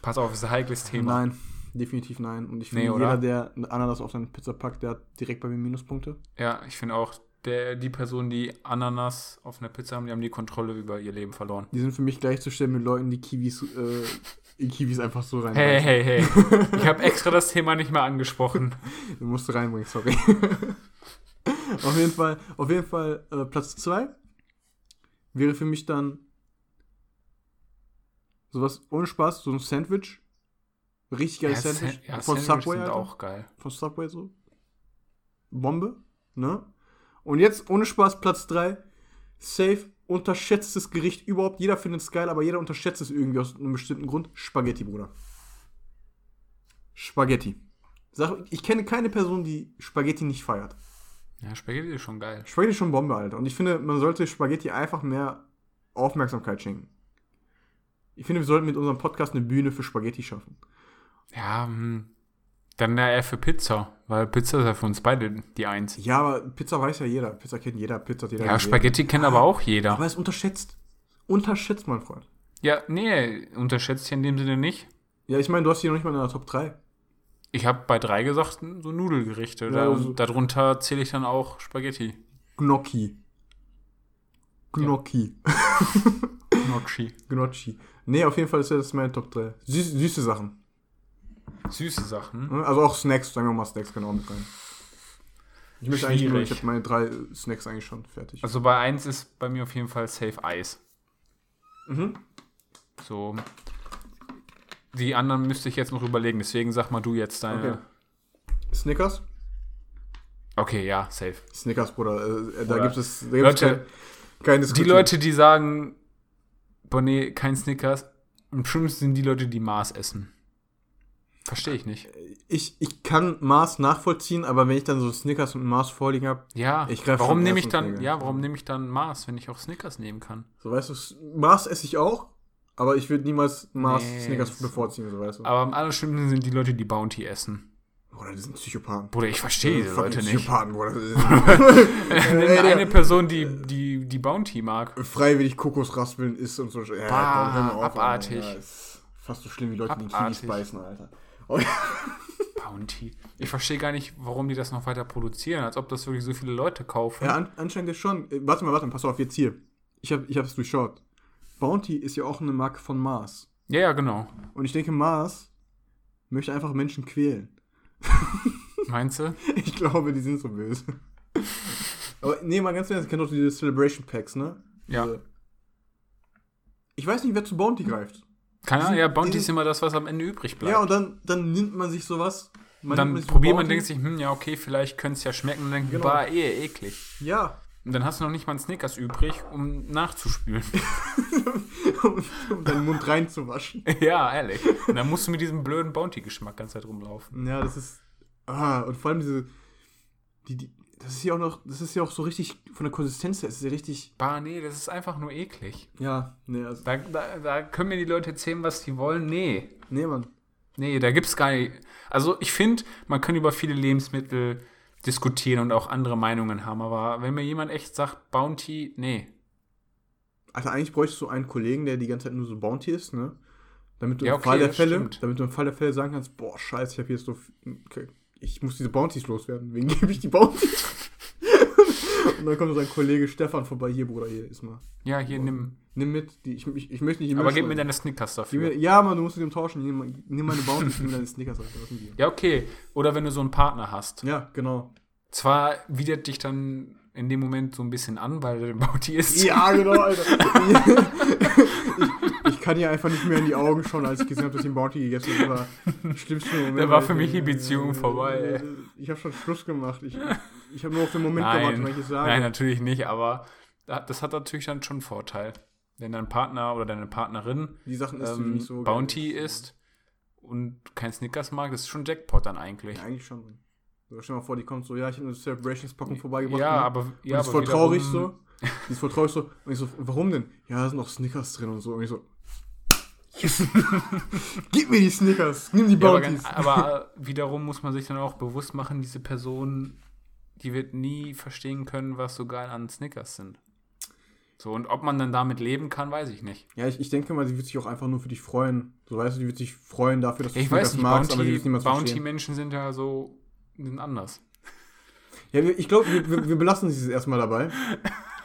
Pass auf, ist ein heikles Thema. Nein, definitiv nein. Und ich Nee, finde, oder? jeder, der Ananas auf seine Pizza packt, der hat direkt bei mir Minuspunkte. Ja, ich finde auch, der, die Personen, die Ananas auf einer Pizza haben, die haben die Kontrolle über ihr Leben verloren. Die sind für mich gleichzustellen mit Leuten, die Kiwis äh, Kiwis einfach so rein. Hey, hey, hey. Ich habe extra das Thema nicht mehr angesprochen. Du musst reinbringen, sorry. auf jeden Fall, auf jeden Fall äh, Platz 2 wäre für mich dann sowas ohne Spaß, so ein Sandwich. Richtig geiles Ja, Sandwich. Sa- ja, von Sandwiches Subway, sind Alter. auch geil. Von Subway so. Bombe, ne? Und jetzt ohne Spaß Platz 3. Safe, unterschätztes Gericht überhaupt. Jeder findet es geil, aber jeder unterschätzt es irgendwie aus einem bestimmten Grund. Spaghetti, Bruder. Spaghetti. Sag, ich kenne keine Person, die Spaghetti nicht feiert. Ja, Spaghetti ist schon geil. Spaghetti ist schon Bombe, Alter. Und ich finde, man sollte Spaghetti einfach mehr Aufmerksamkeit schenken. Ich finde, wir sollten mit unserem Podcast eine Bühne für Spaghetti schaffen. Ja, hm. Dann ja eher für Pizza, weil Pizza ist ja für uns beide die Eins. Ja, aber Pizza weiß ja jeder. Pizza kennt jeder, Pizza jeder Ja. Spaghetti kennt aber auch jeder. Aber es ist unterschätzt. Unterschätzt, mein Freund. Ja, nee, unterschätzt hier in dem Sinne nicht. Ja, ich meine, du hast hier noch nicht mal in der Top 3. Ich habe bei drei gesagt, so Nudelgerichte. Ja, also- darunter zähle ich dann auch Spaghetti. Gnocchi. Gnocchi. Gnocchi. Gnocchi. Nee, auf jeden Fall ist das meine Top 3. Süß, süße Sachen. Süße Sachen. Also auch Snacks, sagen wir mal Snacks, können auch mit rein. Ich möchte eigentlich nur, ich habe meine drei Snacks eigentlich schon fertig. Also bei eins ist bei mir auf jeden Fall Safe Eis. Mhm. So. Die anderen müsste ich jetzt noch überlegen, deswegen sag mal du jetzt Okay. deine. Snickers? Okay, ja, safe. Snickers, Bruder. Äh, da Oder- gibt es, da Leute, kein, kein Die. Leute, die sagen, boah, nee, kein Snickers, am schlimmsten sind die Leute, die Mars essen. Verstehe ich nicht. Ich, ich kann Mars nachvollziehen, aber wenn ich dann so Snickers und Mars vorliegen habe, Ja, Ich greif warum nehme ich dann, ja, warum nehme ich dann Mars, wenn ich auch Snickers nehmen kann? so weißt du, Mars esse ich auch, aber ich würde niemals Mars Nee, Snickers bevorziehen, so weißt du. Aber am allerschlimmsten sind die Leute, die Bounty essen. Bruder, die sind Psychopathen. Bruder, ich verstehe diese Leute nicht. Psychopathen, Bruder. Nenn eine Person, die, die, die Bounty mag. Freiwillig Kokosraspeln isst und so. Ja, Bah, abartig. Ja, ist fast so schlimm wie Leute, die Abartig. Kiwis beißen, Alter. Bounty. Ich verstehe gar nicht, warum die das noch weiter produzieren, als ob das wirklich so viele Leute kaufen. Ja, an, anscheinend ist schon. Äh, Warte mal, warte mal, pass auf, jetzt hier. Ich habe ich hab's durchschaut. Bounty ist ja auch eine Marke von Mars. ja, ja, genau. Und ich denke, Mars möchte einfach Menschen quälen. Meinst du? Ich glaube, die sind so böse. Aber nee, mal ganz ehrlich, ich kenne doch diese Celebration Packs, ne? Ja. Diese- Ich weiß nicht, wer zu Bounty greift. Keine Ahnung, ja, Bounty ist immer das, was am Ende übrig bleibt. Ja, und dann, dann nimmt man sich sowas. Man dann so probiert man, denkt sich, hm, ja, okay, vielleicht könnte es ja schmecken und denkt, Genau. bah, eh, eklig. Ja. Und dann hast du noch nicht mal einen Snickers übrig, um nachzuspülen. um, um deinen Mund reinzuwaschen. ja, ehrlich. Und dann musst du mit diesem blöden Bounty-Geschmack ganz Zeit rumlaufen. Ja, das ist. Ah, und vor allem diese. Die, die, das ist ja auch noch. Das ist ja auch so richtig. Von der Konsistenz her ist es ja richtig. Bah, nee, das ist einfach nur eklig. Ja, nee, also. Da, da, da können mir die Leute erzählen, was die wollen. Nee. Nee, Mann. Nee, da gibt's gar nicht. Also ich finde, man kann über viele Lebensmittel diskutieren und auch andere Meinungen haben, aber wenn mir jemand echt sagt, Bounty, nee. Also eigentlich bräuchtest du einen Kollegen, der die ganze Zeit nur so Bounty ist, ne? Damit du Ja, im okay, Fall der Fälle, stimmt. damit du im Fall der Fälle sagen kannst, boah, scheiße, ich habe hier so. Okay, ich muss diese Bounties loswerden, wegen gebe ich die Bounties. und dann kommt so ein Kollege Stefan vorbei, hier, Bruder, hier, ist mal. Ja, hier nimm. Nimm mit, die, ich, ich, ich möchte nicht. den Aber gib mir deine Snickers dafür. mir, ja, Mann, du musst mit dem tauschen. Nimm, nimm meine Bounties, nimm deine Snickers. Die? Ja, okay. Oder wenn du so einen Partner hast. Ja, genau. Zwar widert dich dann in dem Moment so ein bisschen an, weil er ein Bounty ist. Ja, genau, Alter. kann ihr einfach nicht mehr in die Augen schauen, als ich gesehen habe, dass sie einen Bounty gegessen hat. Das war der schlimmste Moment. Da war für ich- mich die Beziehung vorbei, ey. Ich habe schon Schluss gemacht. Ich, ich habe nur auf den Moment Nein, gewartet, wenn ich es sage. nein, natürlich nicht, aber da- das hat natürlich dann schon einen Vorteil. Wenn dein Partner oder deine Partnerin die Sachen ist ähm, nicht so. Bounty isst und kein Snickers mag, das ist schon Jackpot dann eigentlich. Ja, eigentlich schon. So, stell dir mal vor, die kommt so, ja, ich habe eine Celebrations-Packung vorbeigebracht. Ja, aber Und ja, die ist aber voll traurig so. Die ist voll traurig so. Und ich so, warum denn? Ja, da sind noch Snickers drin und so. Und ich so. Gib mir die Snickers, nimm die Ja, aber, Bounties. aber wiederum muss man sich dann auch bewusst machen, diese Person, die wird nie verstehen können, was so geil an Snickers sind. So, und ob man dann damit leben kann, weiß ich nicht. ja, ich, ich denke mal, sie wird sich auch einfach nur für dich freuen. So weißt du, die wird sich freuen dafür, dass du Ich weiß nicht, magst, aber sie Bounty- wird niemals. Bounty-Menschen sind ja so sind anders. Ja, ich glaube, wir, wir, belassen dieses erstmal dabei.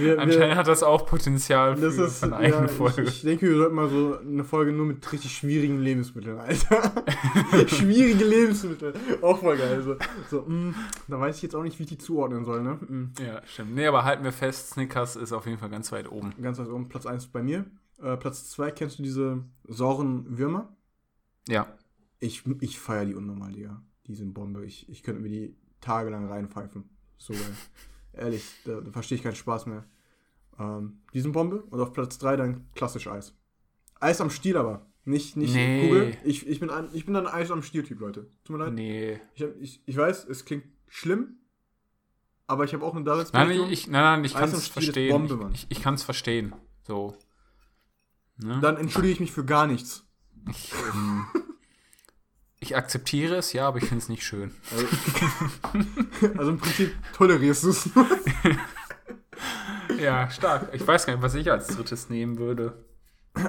Wir, Anscheinend hat das auch Potenzial für, das ist, für eine eigene ja, Folge. Ich, ich denke, wir sollten mal so eine Folge nur mit richtig schwierigen Lebensmitteln, Alter. Schwierige Lebensmittel. Auch voll geil. So, so mm, da weiß ich jetzt auch nicht, wie ich die zuordnen soll, ne? Mm. ja, stimmt. Nee, aber halten wir fest, Snickers ist auf jeden Fall ganz weit oben. Ganz weit oben, Platz 1 bei mir. Äh, Platz 2, kennst du diese sauren Würmer? Ja. Ich, ich feiere die unnormal, Digga. Die sind Bombe. Ich, ich könnte mir die tagelang reinpfeifen. So geil. Ehrlich, da, da verstehe ich keinen Spaß mehr. Ähm, die sind Bombe. Und auf Platz 3 dann klassisch Eis. Eis am Stiel aber. Nicht, nicht Nee. Kugel. Ich, ich, bin ein, ich bin ein Eis am Stiel-Typ, Leute. Tut mir leid. Nee. Ich, ich, ich weiß, es klingt schlimm. Aber ich habe auch eine Nein, Daseinsberechtigung. ich, nein, nein, ich kann es verstehen. Bombe, Mann. ich ich kann es verstehen. So. Ne? Dann entschuldige ich mich für gar nichts. Ich, ähm, ich akzeptiere es, ja, aber ich finde es nicht schön. Also, also im Prinzip tolerierst du es. Ja, stark. Ich weiß gar nicht, was ich als drittes nehmen würde.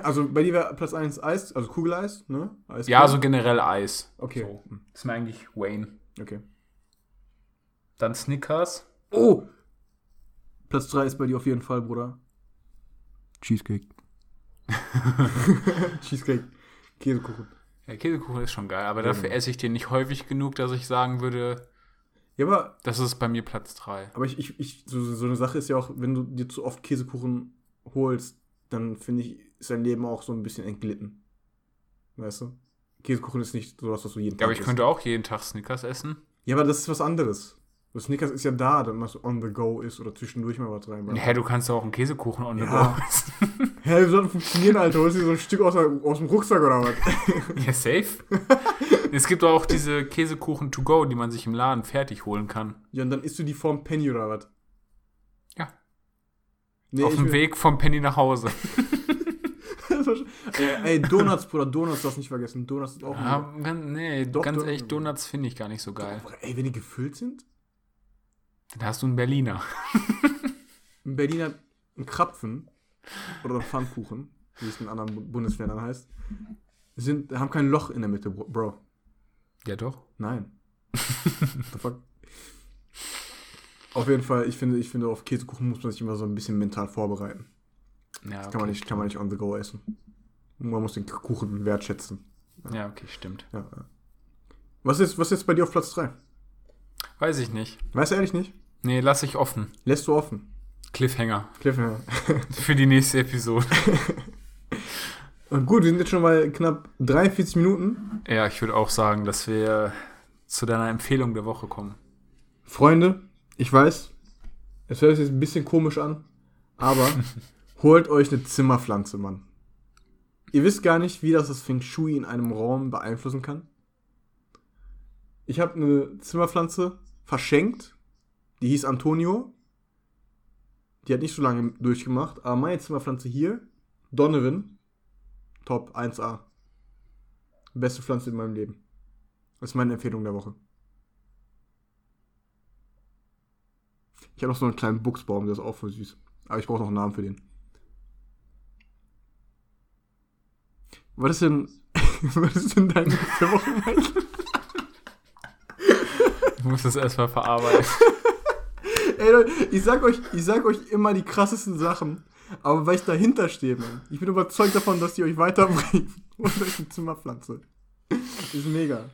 Also bei dir wäre Platz 1 Eis, also Kugeleis, ne? Eis Ja, so generell Eis. Okay. So. Ist mir eigentlich Wayne. Okay. Dann Snickers. Oh! Platz 3 ist bei dir auf jeden Fall, Bruder. Cheesecake. Cheesecake. Käsekuchen. Ja, Käsekuchen ist schon geil, aber dafür genau. esse ich den nicht häufig genug, dass ich sagen würde, Ja, aber, das ist bei mir Platz 3. aber ich, ich, ich so, so eine Sache ist ja auch, wenn du dir zu oft Käsekuchen holst, dann finde ich, ist dein Leben auch so ein bisschen entglitten. Weißt du? Käsekuchen ist nicht sowas, was du jeden Ja, aber Tag ich könnte auch jeden Tag Snickers essen. Ja, aber das ist was anderes. Das Snickers ist ja da, dann du on the go ist oder zwischendurch mal was rein. Hä, du kannst doch auch einen Käsekuchen on the Ja. go essen. Hä, wie soll das funktionieren, Alter? Holst du so ein Stück aus, aus dem Rucksack oder was? Ja, safe. es gibt auch diese Käsekuchen to go, die man sich im Laden fertig holen kann. Ja, und dann isst du die vorm Penny oder was? Ja. Nee, Auf dem Weg vom Penny nach Hause. ey, ey, Donuts, Bruder, Donuts darfst nicht vergessen. Donuts ist auch Ja, ganz, nee, Doch, ganz doch. ehrlich, Donuts finde ich gar nicht so geil. Ey, wenn die gefüllt sind? Dann hast du einen Berliner. Ein Berliner ein Krapfen oder ein Pfannkuchen, wie es in anderen Bu- Bundesländern heißt, sind, haben kein Loch in der Mitte, Bro. Ja, doch. Nein. The fuck? Auf jeden Fall, ich finde, ich finde, auf Käsekuchen muss man sich immer so ein bisschen mental vorbereiten. Ja, Kann, man nicht, kann man nicht on the go essen. Man muss den Kuchen wertschätzen. Ja, okay, stimmt. Ja. ja. Was ist, was ist jetzt bei dir auf Platz 3? Weiß ich nicht. Weißt du ehrlich nicht? Nee, lass ich offen. Lässt du offen. Cliffhanger. Cliffhanger. Für die nächste Episode. Und gut, wir sind jetzt schon mal knapp 43 Minuten. ja, ich würde auch sagen, dass wir zu deiner Empfehlung der Woche kommen. Freunde, ich weiß, es hört sich jetzt ein bisschen komisch an, aber holt euch eine Zimmerpflanze, Mann. Ihr wisst gar nicht, wie das das Feng Shui in einem Raum beeinflussen kann. Ich habe eine Zimmerpflanze verschenkt, die hieß Antonio. Die hat nicht so lange durchgemacht, aber meine Zimmerpflanze hier, Donovan, Top 1A. Beste Pflanze in meinem Leben. Das ist meine Empfehlung der Woche. Ich habe noch so einen kleinen Buchsbaum, der ist auch voll süß. Aber ich brauche noch einen Namen für den. Was ist denn, was ist denn deine letzte Woche, Mike? Ich muss das erstmal verarbeiten. Ey, Leute, ich sag euch, ich sag euch immer die krassesten Sachen. Aber weil ich dahinter stehe, Mann. Ich bin überzeugt davon, dass die euch weiterbringen. Und euch eine Zimmerpflanze. Ist mega.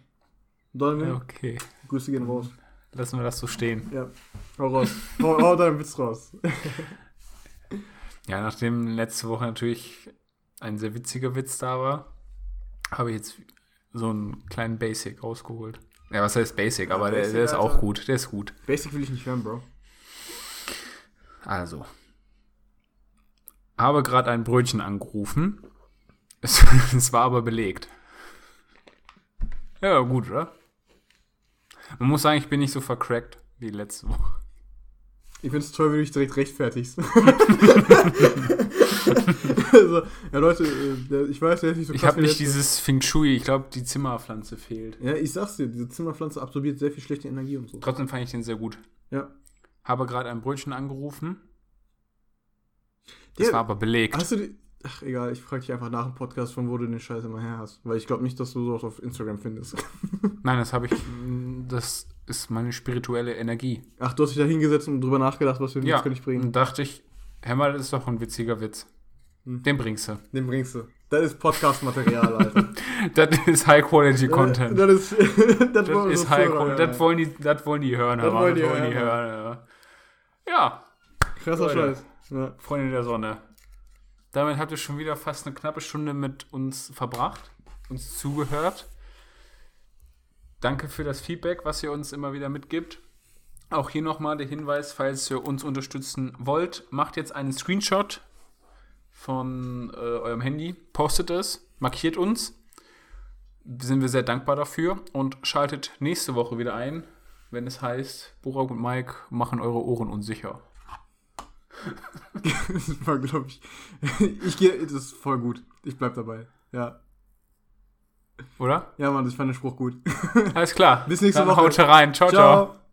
Donovan, Ja, okay. Grüße gehen raus. Lassen wir das so stehen. Ja, hau raus. Hau, hau deinen Witz raus. Ja, nachdem letzte Woche natürlich ein sehr witziger Witz da war, habe ich jetzt so einen kleinen Basic rausgeholt. Ja, was heißt Basic? Ja, Aber der, Basic, der ist Alter. auch gut. Der ist gut. Basic will ich nicht hören, Bro. Also. Habe gerade ein Brötchen angerufen. Es, es war aber belegt. Ja, gut, oder? Man muss sagen, ich bin nicht so vercrackt wie letzte Woche. Ich find's toll, wie du dich direkt rechtfertigst. also, ja, Leute, äh, ich weiß, der ist nicht so Ich habe nicht dieses Feng Shui. Ich glaube, die Zimmerpflanze fehlt. Ja, ich sag's dir, diese Zimmerpflanze absorbiert sehr viel schlechte Energie und so. Trotzdem fand ich den sehr gut. Ja. Habe gerade ein Brötchen angerufen. Das Der- war aber belegt. Hast du die. Ach, egal, ich frage dich einfach nach dem Podcast, von wo du den Scheiß immer her hast. Weil ich glaube nicht, dass du sowas auf Instagram findest. Nein, das habe ich. Das ist meine spirituelle Energie. Ach, du hast dich da hingesetzt und drüber nachgedacht, was für einen Ja, Witz kann ich bringen. und dachte ich, Hör mal, das ist doch ein witziger Witz. Hm. Den bringst du. Den bringst du. Das ist Podcast-Material, Alter. Das ist High-Quality-Content. Das das Das Das wollen die, das wollen die hören. Das aber wollen die das wollen die hören. hören. Ja. Ja, Krasser. Scheiß. Ja. Freunde der Sonne. Damit habt ihr schon wieder fast eine knappe Stunde mit uns verbracht, uns zugehört. Danke für das Feedback, was ihr uns immer wieder mitgibt. Auch hier nochmal der Hinweis, falls ihr uns unterstützen wollt, macht jetzt einen Screenshot von äh, eurem Handy, postet es, markiert uns. Sind wir sehr dankbar dafür und schaltet nächste Woche wieder ein, wenn es heißt, Burak und Mike machen eure Ohren unsicher. Das war, glaube ich. Ich gehe. Das ist voll gut. Ich bleib dabei. Ja. Oder? Ja, Mann, ich fand den Spruch gut. Alles klar. Bis nächste Dann Woche. Haut rein. ciao. ciao. Ciao.